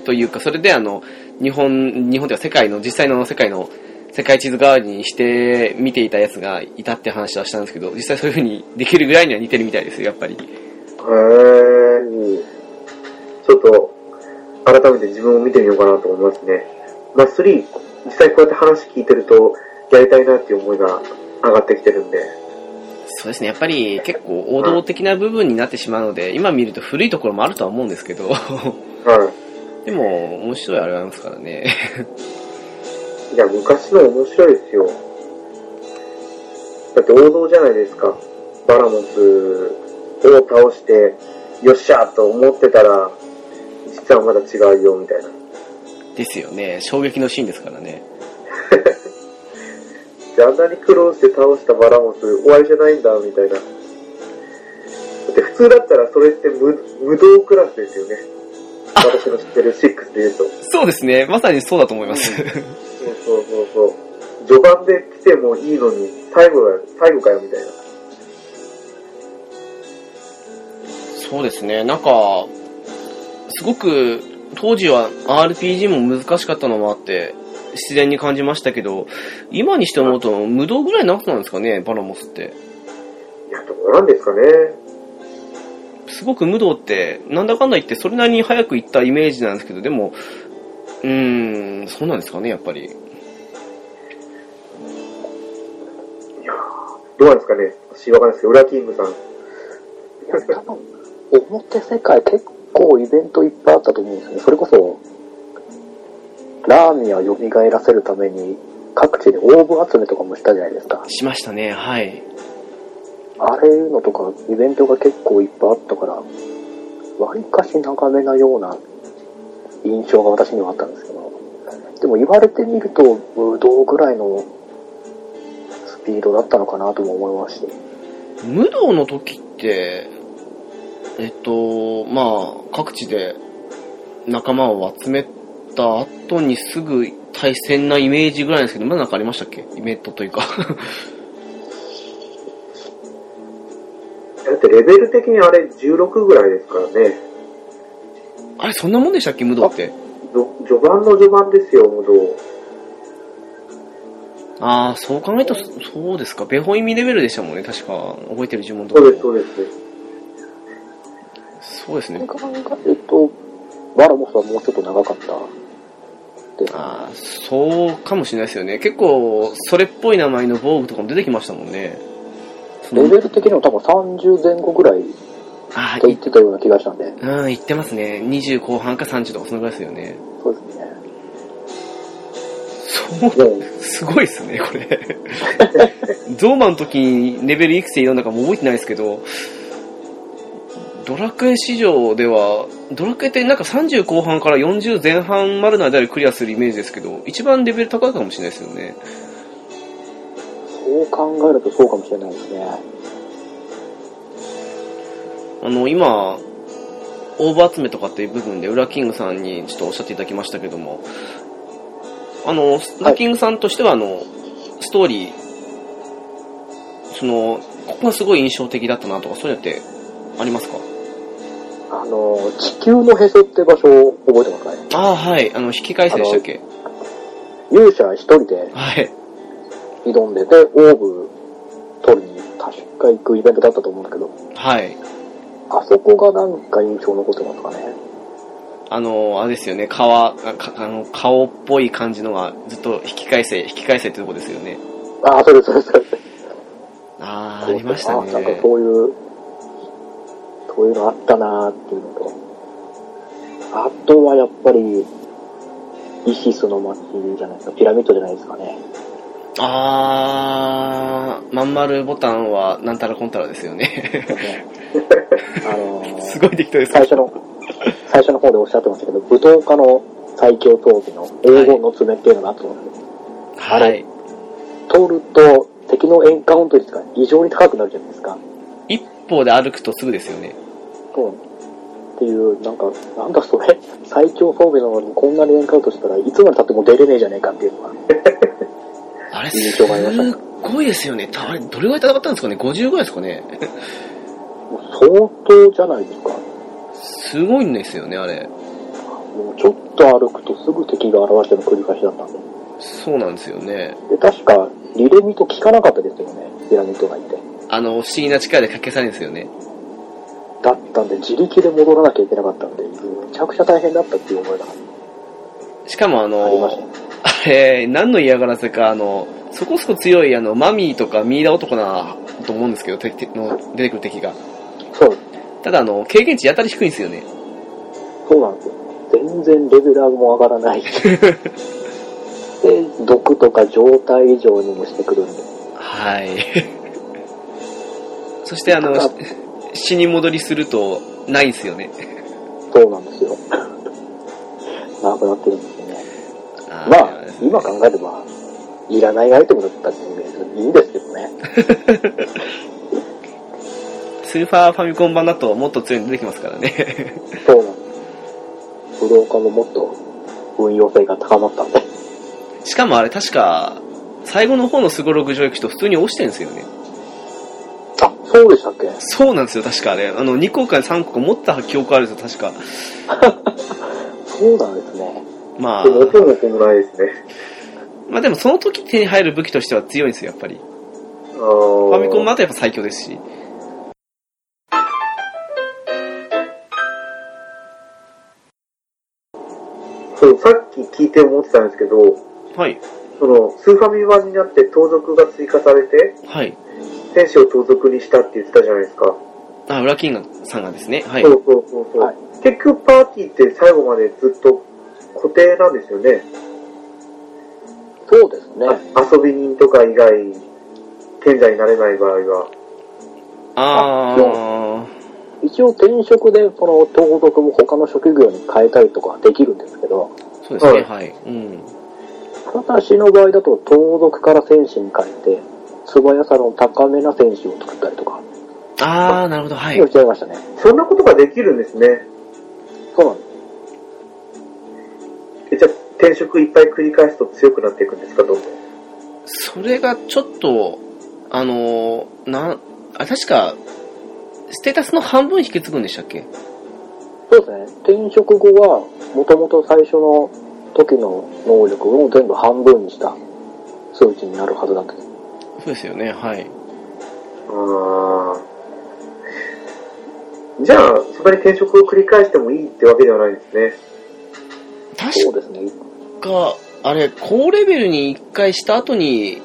というか、それであの、日本、日本では世界の、実際の世界の世界地図代わりにして見ていたやつがいたって話はしたんですけど、実際そういう風にできるぐらいには似てるみたいですよ、やっぱり。へー。ちょっと、改めて自分を見てみようかなと思いますね。まあ、3、実際こうやって話聞いてると、やりたいなっていう思いが上がってきてるんで。そうですね、やっぱり結構王道的な部分になってしまうので、今見ると古いところもあるとは思うんですけど、はい。でも面白いあれがありますからね。いや、昔の面白いですよ。だって王道じゃないですか。バラモスを倒して、よっしゃーと思ってたら、実はまだ違うよ、みたいな。ですよね、衝撃のシーンですからね。[LAUGHS] で、あんなに苦労して倒したバラモス、終わりじゃないんだ、みたいな。だって普通だったらそれって無無道クラスですよね。私の知ってる6で言うと。[LAUGHS] そうですね、まさにそうだと思います。そうそうそうそう。序盤で来てもいいのに、最後だ、最後かよ、みたいな。そうですね、なんか、すごく当時は RPG も難しかったのもあって、自然に感じましたけど、今にして思うと無道ぐらい長くなんですかね、バラモスって。いや、どうなんですかね。すごく無道って、なんだかんだ言ってそれなりに早く行ったイメージなんですけど、でも、うーん、そうなんですかね、やっぱり。いやーどうなんですかね。私わかんないですけど、ウラキングさん。いや、多分、表世界結構イベントいっぱいあったと思うんですよね。それこそ、ラーミアを蘇らせるために、各地でオーブ集めとかもしたじゃないですか。しましたね、はい。あれいうのとか、イベントが結構いっぱいあったから、わりかし長めなような印象が私にはあったんですけど、でも言われてみると、武道ぐらいのスピードだったのかなとも思いますし、無道の時って、えっと、まあ、各地で仲間を集めた後にすぐ対戦なイメージぐらいですけど、まだなんかありましたっけ？イベントというか。だってレベル的にあれ16ぐらいですからね。あれ、そんなもんでしたっけ？無道って。ぞ序盤の序盤ですよ、無道。ああ、そう考えると、そうですか。ベホイミレベルでしたもんね、確か。覚えてる呪文とかもそうです、そうです。そうですね。考えると、バラモスはもうちょっと長かった。ああ、そうかもしれないですよね。結構、それっぽい名前の防具とかも出てきましたもんね。レベル的には多分30前後ぐらいああ、と言いってたような気がしたんで。うん、言ってますね。20後半か30とかそのぐらいですよね。そうですね。そう、すごいですね、これ。[LAUGHS] ゾーマの時にレベルいくつで読んだかも覚えてないですけど、ドラクエ市場では、ドラクエってなんか30後半から40前半までの間でクリアするイメージですけど、一番レベル高いかもしれないですよね。そう考えるとそうかもしれないですね。あの、今、オーバー集めとかっていう部分で、ウラキングさんにちょっとおっしゃっていただきましたけども、あの、ウラキングさんとしては、あの、ストーリー、その、ここがすごい印象的だったなとか、そういうのってありますか？あの、地球のへそって場所を覚えてますかね？ああ、はい。あの、引き返せでしたっけ？勇者一人ではい。挑んでて、オーブ取りに確か行くイベントだったと思うんだけど、はい。あそこがなんか印象残ってますかね？あの、あれですよね、川、あの顔っぽい感じのがずっと引き返せ、引き返せってとこですよね。あ、そうです、そうです。そうですああ、ありましたあなんかね。そういう、そういうのあったなーっていうのと、あとはやっぱり、イシスの街じゃないですか、ピラミッドじゃないですかね。あー、まん丸ボタンはなんたらこんたらですよね。あのー [LAUGHS] すごい適当です。最初の、最初の方でおっしゃってましたけど、武道家の最強装備の黄金の爪っていうのがあったと思うんですよ。はい。通ると敵のエンカウント率が異常に高くなるじゃないですか。一歩で歩くとすぐですよね。そう。っていう、なんか、なんだそれ、最強装備なのにこんなにエンカウントしたらいつまで経っても出れねえじゃねえかっていうのが。あれ、印す象がありましたねっごいですよね。あれ、どれぐらい戦ったんですかね ?50 ぐらいですかね相当じゃないですか。すごいんですよね、あれ。もうちょっと歩くとすぐ敵が現れての繰り返しだったんで。そうなんですよね。で、確か、リレミと効かなかったですよね、ピラミッドがいて。あの、不思議な力で掛けされるんですよね。だったんで、自力で戻らなきゃいけなかったんで、めちゃくちゃ大変だったっていう思いがしかもあの、あ。あれ、何の嫌がらせか、あの、そこそこ強いあの、マミーとかミイラ男なと思うんですけど、敵の出てくる敵が。そう。ただあの、経験値やたり低いんですよね。そうなんですよ。全然レベルも上がらない。[LAUGHS] で、毒とか状態以上にもしてくるんで。はい。[LAUGHS] そしてあの、し [LAUGHS] 死に戻りすると、ないんですよね。そうなんですよ。なくなってるんですよね。あーまあ、今考えれば、いらないアイテムだったっていいんですけどね。[LAUGHS] スーパーファミコン版だともっと強いの出てきますからね。そうなんです。武道館ももっと運用性が高まったんで。しかもあれ確か、最後の方のスゴログ上行くと普通に落ちてるんですよね。あ、そうでしたっけ？そうなんですよ、確かあれ。あの、2個か3個か持った記憶あるんですよ、確か。[LAUGHS] そうなんですね。まあで、も音もそんぐらいですね。まあでもその時手に入る武器としては強いんですよ、やっぱり。フファミコンもあとやっぱ最強ですし。そう、さっき聞いて思ってたんですけど、はい。その、スーファミ版になって盗賊が追加されて、はい。戦士を盗賊にしたって言ってたじゃないですか。あ、ウラキングさんがですね。はいそ。うそうそうそう、はい結局パーティーって最後までずっと固定なんですよね。そうですね。遊び人とか以外、賢者になれない場合は。あ一応転職でその盗賊も他の職業に変えたりとかできるんですけど、ー、そうですね、はいはい。うん。私の場合だと盗賊から戦士に変えて、素早さの高めな戦士を作ったりとか、あー、なるほど、はいし。ちゃいましたね。そんなことができるんですね。そうなんです。えじゃあ、転職いっぱい繰り返すと強くなっていくんですか、どんどん。それがちょっと、あの、な、あ、確か、ステータスの半分引き継ぐんでしたっけ？そうですね。転職後は、もともと最初の時の能力を全部半分にした数値になるはずだった。そうですよね、はい。あーじゃあ、そんなに転職を繰り返してもいいってわけではないんですね。そうですね。確か、あれ、高レベルに一回した後に、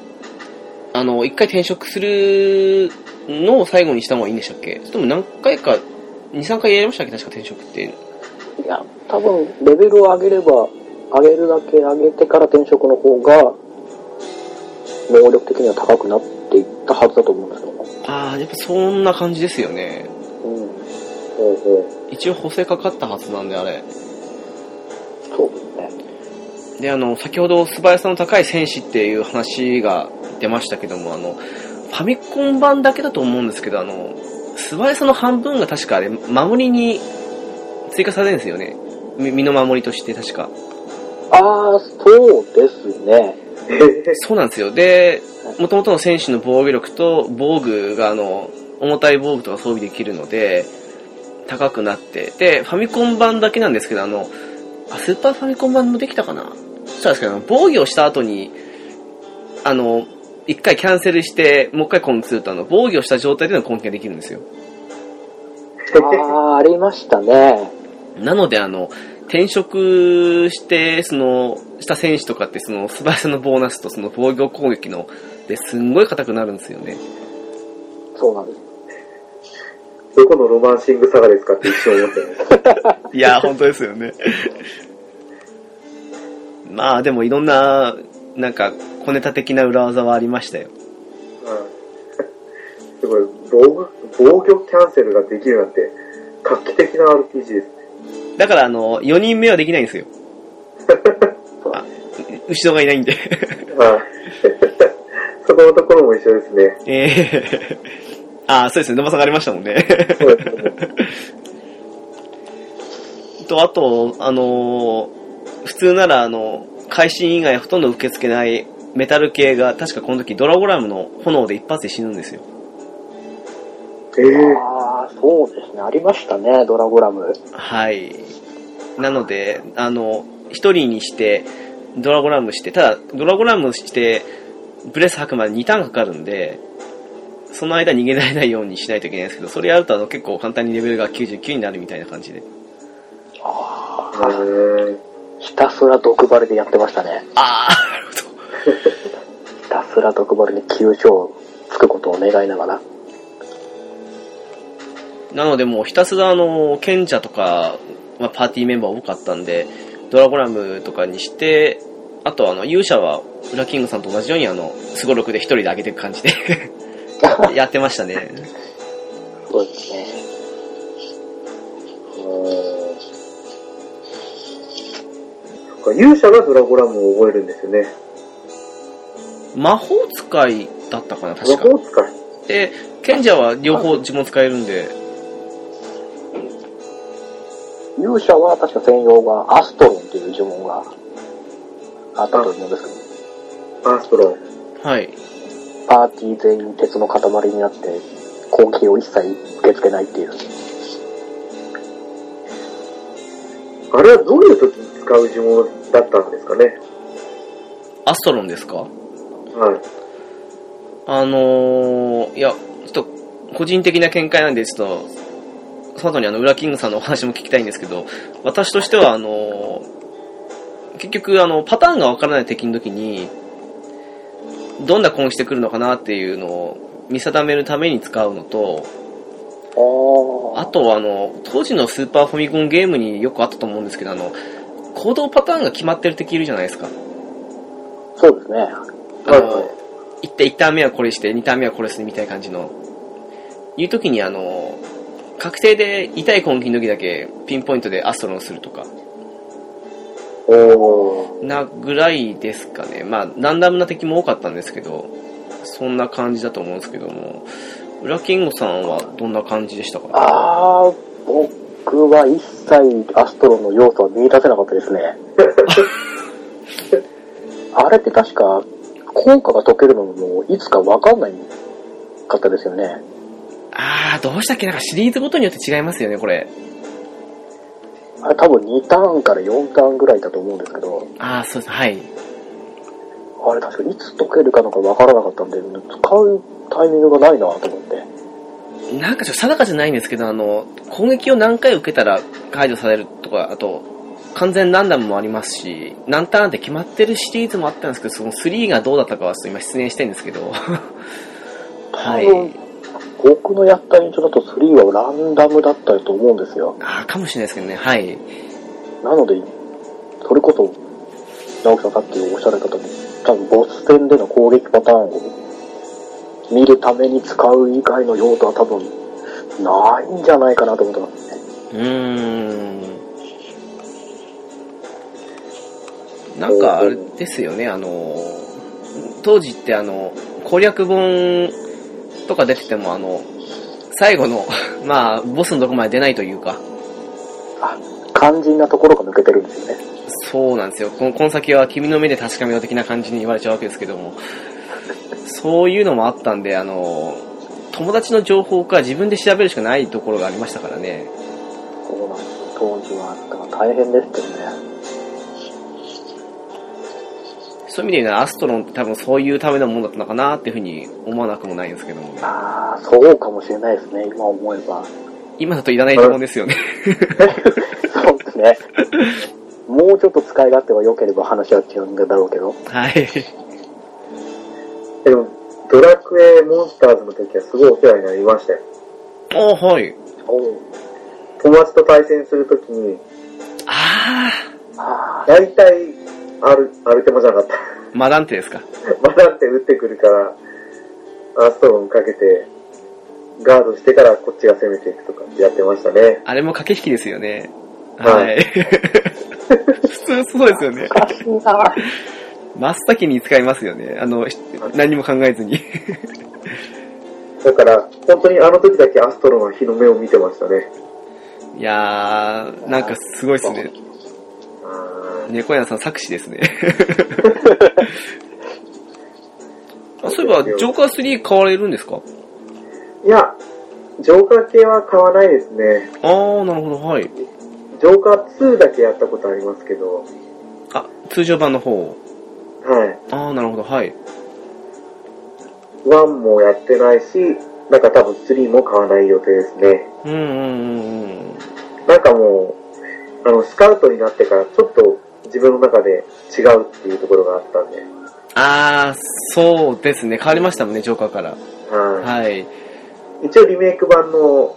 あの、一回転職するのを最後にした方がいいんでしたっけ？それとも何回か、2、3回やりましたっけ？確か転職って。いや、多分、レベルを上げれば、上げるだけ上げてから転職の方が、能力的には高くなっていったはずだと思うんですけども。ああ、やっぱそんな感じですよね。うん。ほうほ一応補正かかったはずなんで、あれ。そうですね。で、あの、先ほど素早さの高い戦士っていう話が出ましたけども、あの、ファミコン版だけだと思うんですけど、あの、素早さの半分が確かあれ、守りに追加されるんですよね。み身の守りとして確か。ああ、そうですね。そうなんですよ。で、元々の戦士の防御力と防具があの、重たい防具とか装備できるので、高くなって。で、ファミコン版だけなんですけど、あの、あ、スーパーファミコン版もできたかな？そうですけど、防御をした後に、あの、一回キャンセルして、もう一回攻撃すると、あの、防御をした状態での攻撃ができるんですよ。[LAUGHS] ああ、ありましたね。なので、あの、転職して、その、した戦士とかって、その、素早さのボーナスと、その、防御攻撃の、ですんごい硬くなるんですよね。そうなんです。どこのロマンシングサガですかって一瞬思ってました。いや、本当ですよね。まあ、でもいろんな、なんか、小ネタ的な裏技はありましたよ。すごい、防御、防御キャンセルができるなんて、画期的な RPG ですね。だから、あの、4人目はできないんですよ。[LAUGHS] あ後ろがいないんで。はい。[LAUGHS] そこのところも一緒ですね。ええああ、そうですね。沼さんがありましたもんね。そうですね。と、あと、あのー普通なら、あの、会心以外ほとんど受け付けないメタル系が、確かこの時ドラゴラムの炎で一発で死ぬんですよ。ええああ、そうですね。ありましたね、ドラゴラム。はい。なので、あの、一人にして、ドラゴラムして、ただ、ドラゴラムして、ブレス吐くまで2ターンかかるんで、その間逃げられないようにしないといけないんですけど、それやるとあの結構簡単にレベルが99になるみたいな感じで。ああ、ー。ひたすら毒針でやってましたね。ああ、なるほど。[LAUGHS] ひたすら毒針で急所つくことを願いながら。なのでもうひたすらあの、賢者とか、まあ、パーティーメンバー多かったんで、ドラゴラムとかにして、あとあの、勇者は、ウラキングさんと同じようにあの、スゴロクで一人で上げていく感じで、[LAUGHS] やってましたね。そうですね。そっか勇者がドラゴラムを覚えるんですよね。魔法使いだったかな、魔確か。法使い。で、賢者は両方自分使えるんで、勇者は確か専用がアストロンっていう呪文があったと思うんですけど、アーストロン。はい。パーティー全員鉄の塊になって攻撃を一切受け付けないっていう。あれはどういう時に使う呪文だったんですかね？アストロンですか？はい。あのー、いや、ちょっと、個人的な見解なんで、ちょっと、その後にあの、ウラキングさんのお話も聞きたいんですけど、私としては、あのー結局、あの、パターンがわからない敵の時に、どんな攻撃してくるのかなっていうのを見定めるために使うのと、ああとはあの、当時のスーパーファミコンゲームによくあったと思うんですけど、あの、行動パターンが決まってる敵いるじゃないですか。そうですね。あはいの、一手一ターン目はこれして、二ターン目はこれするみたいな感じの、いう時にあの、確定で痛い攻撃の時だけピンポイントでアストロンをするとか、おー。なぐらいですかね。まあ、ランダムな敵も多かったんですけど、そんな感じだと思うんですけども、ウラキングさんはどんな感じでしたか？あー、僕は一切アストロンの要素は見出せなかったですね。[LAUGHS] あれって確か、効果が解けるのもいつかわかんないかったですよね。あー、どうしたっけ？なんかシリーズごとによって違いますよね、これ。あれ多分2ターンから4ターンぐらいだと思うんですけど、あー、そうです。はい。あれ確かいつ解けるかなんかわからなかったんで、使うタイミングがないなと思って。なんかちょっと定かじゃないんですけど、あの、攻撃を何回受けたら解除されるとか、あと、完全ランダムもありますし、何ターンって決まってるシリーズもあったんですけど、その3がどうだったかはちょっと今失念してるんですけど。[LAUGHS] はい。僕のやった印象だと3はランダムだったと思うんですよ。あーかもしれないですけどね、はい。なので、それこそ、直樹さんさっきおっしゃられたとおり、多分ボス戦での攻撃パターンを見るために使う以外の用途は多分ないんじゃないかなと思ってますね。うーん。なんかあれですよね、あの、当時ってあの、攻略本とか出ててもあの、最後の、[LAUGHS] まあ、ボスのとこまで出ないというか、あ、肝心なところが抜けてるんですよね。そうなんですよ。この、この先は君の目で確かめよう的な感じに言われちゃうわけですけども、[LAUGHS] そういうのもあったんで、あの、友達の情報か自分で調べるしかないところがありましたからね。そうなんです。当時は大変ですけどね。そういう意味で言うのはアストロンって多分そういうためのものだったのかなっていうふうに思わなくもないんですけどもね。ああ、そうかもしれないですね、今思えば。今だといらないと思うんですよね。そうですね。もうちょっと使い勝手が良ければ話は違うんだろうけど。はい。でも、ドラクエモンスターズの時はすごいお世話になりましたよ。あはい。友達と対戦するときに、ああ大体、アル、アルテマじゃなかった。ー、マダンテですか？[LAUGHS] まだって撃ってくるから、アストロンかけて、ガードしてからこっちが攻めていくとかってやってましたね。あれも駆け引きですよね。ははいい。[LAUGHS] 普通そうですよね。[LAUGHS] 真っ先に使いますよね。あの、し何も考えずに。だから、本当にあの時だけアストロンは日の目を見てましたね。いやー、なんかすごいですね。猫屋さん作詞ですね。[LAUGHS] あそういえば、ジョーカー3買われるんですか？いや、ジョーカー系は買わないですね。あー、なるほど、はい。ジョーカー2だけやったことありますけど、あ、通常版の方。はい。あー、なるほど、はい。1もやってないし、なんか多分3も買わない予定ですね。うんうんうんうん。なんかもう、あの、スカウトになってからちょっと自分の中で違うっていうところがあったんで、あー、そうですね。変わりましたもんね、ジョーカーから。ははい。い。一応リメイク版の、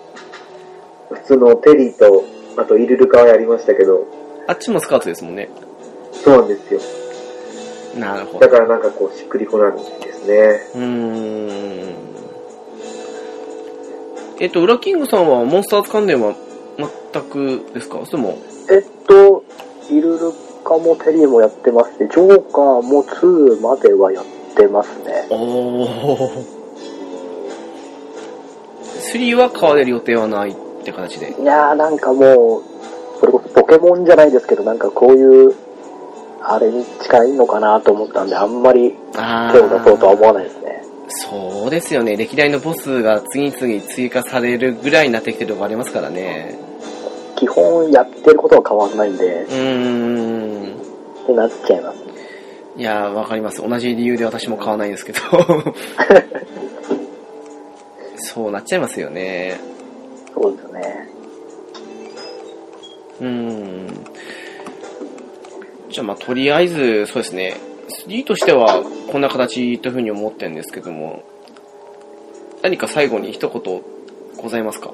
普通のテリーと、あとイルルカはやりましたけど、あっちもスカウトですもんね。そうなんですよ。なるほどだ。からなんかこう、しっくりこないんですね。うーん。えっと、ウラキングさんはモンスターズ関連は全くですか？それとも、えっと、イルルカもテリーもやってますし、ジョーカーも2まではやってますね。おー。3は買われる予定はないって形で。いやーなんかもう、それこそポケモンじゃないですけど、なんかこういう、あれに近いのかなと思ったんで、あんまりあ手を出そうとは思わないですね。そうですよね。歴代のボスが次々追加されるぐらいになってきてるとこありますからね。基本やってることは変わんないんで、うーん。ってなっちゃいます。いやー、わかります。同じ理由で私も買わないんですけど。[LAUGHS] そうなっちゃいますよね。そうですね。うーん。じゃあまあとりあえず、そうですね。3としてはこんな形というふうに思ってるんですけども、何か最後に一言ございますか？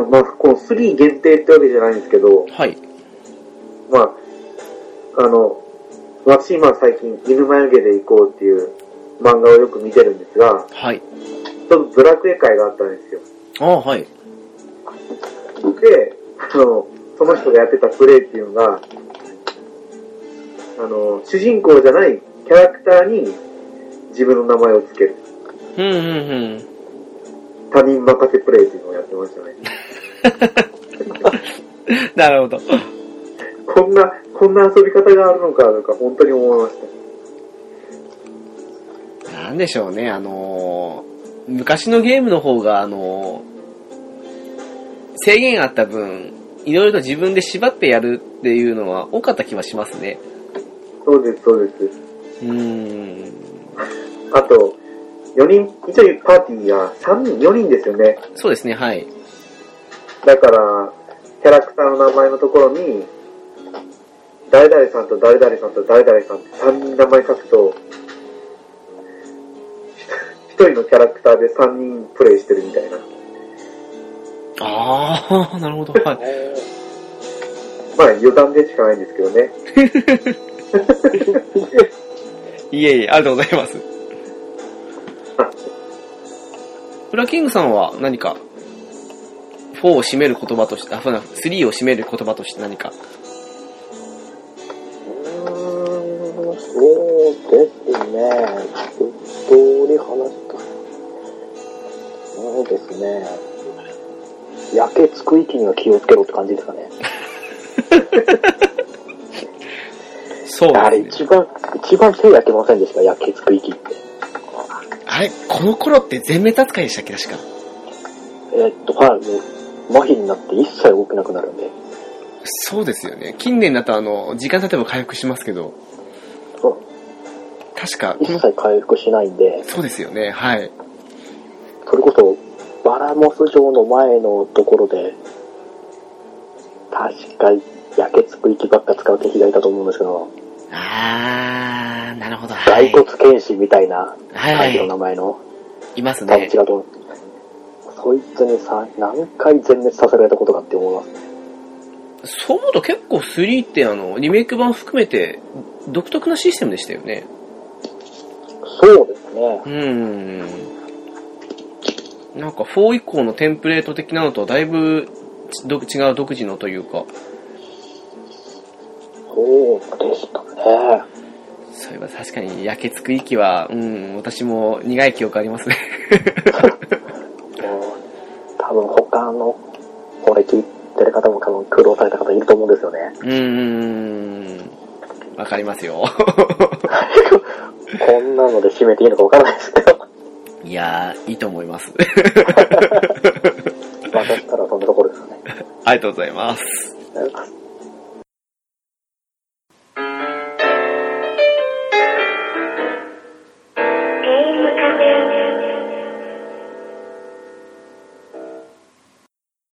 うん、まあ、この3限定ってわけじゃないんですけど、はい。まあ、あの、私今最近、犬眉毛で行こうっていう漫画をよく見てるんですが、はい。ちょっとドラクエ会があったんですよ。ああ、はい。で、あの、その人がやってたプレイっていうのが、あの、主人公じゃないキャラクターに自分の名前をつける。ふんふんふん。他人任せプレイっていうのをやってましたね。[LAUGHS] なるほど。こんな、こんな遊び方があるのかとか、本当に思いました。なんでしょうね、あのー昔のゲームの方が、あのー制限あった分、いろいろと自分で縛ってやるっていうのは多かった気はしますね。そうです、そうです。うーん。あと、4人、一応パーティーが3人、4人ですよね。そうですね、はい。だから、キャラクターの名前のところに、誰々さんと誰々さんと誰々さんって3人名前書くと、1人のキャラクターで3人プレイしてるみたいな。あー、なるほど、[LAUGHS] はい。まあ余談でしかないんですけどね。[LAUGHS] いえいえ、ありがとうございます。フラキングさんは何か、4を締める言葉として、あ、そうだ、3を締める言葉として何か。うーん、そうですね。一通り話した。そうですね。焼けつく域には気をつけろって感じですかね。そうあれ。一番、一番手焼けませんでした、焼けつく域って。あれ、この頃って全滅扱いでしたっけ、確か。えーっと、はい、もう、麻痺になって一切動けなくなるんで。そうですよね。近年だとあの、時間経てば回復しますけど、そう確か、一切回復しないんで、そうですよね、はい。それこそ、バラモス城の前のところで、確か焼けつく息ばっか使う敵がいたと思うんですけど、あー、なるほど、はい。骸骨剣士みたいなはいのは名前の、い。いますね違。うと思う。そいつにさ、何回全滅させられたことかって思います。そう思うと結構3ってあの、リメイク版含めて、独特なシステムでしたよね。そうですね。うーん。なんか4以降のテンプレート的なのとはだいぶど違う独自のというか、そうでしたね。そういえば確かに焼けつく息は、うん、私も苦い記憶ありますね。[LAUGHS] 分他の、これ聞いてる方も多分苦労された方いると思うんですよね。うーん。わかりますよ。[LAUGHS] こんなので締めていいのかわからないですけど。いやー、いいと思います。[LAUGHS] 私からそんなところですかね。[LAUGHS] ありがとうございます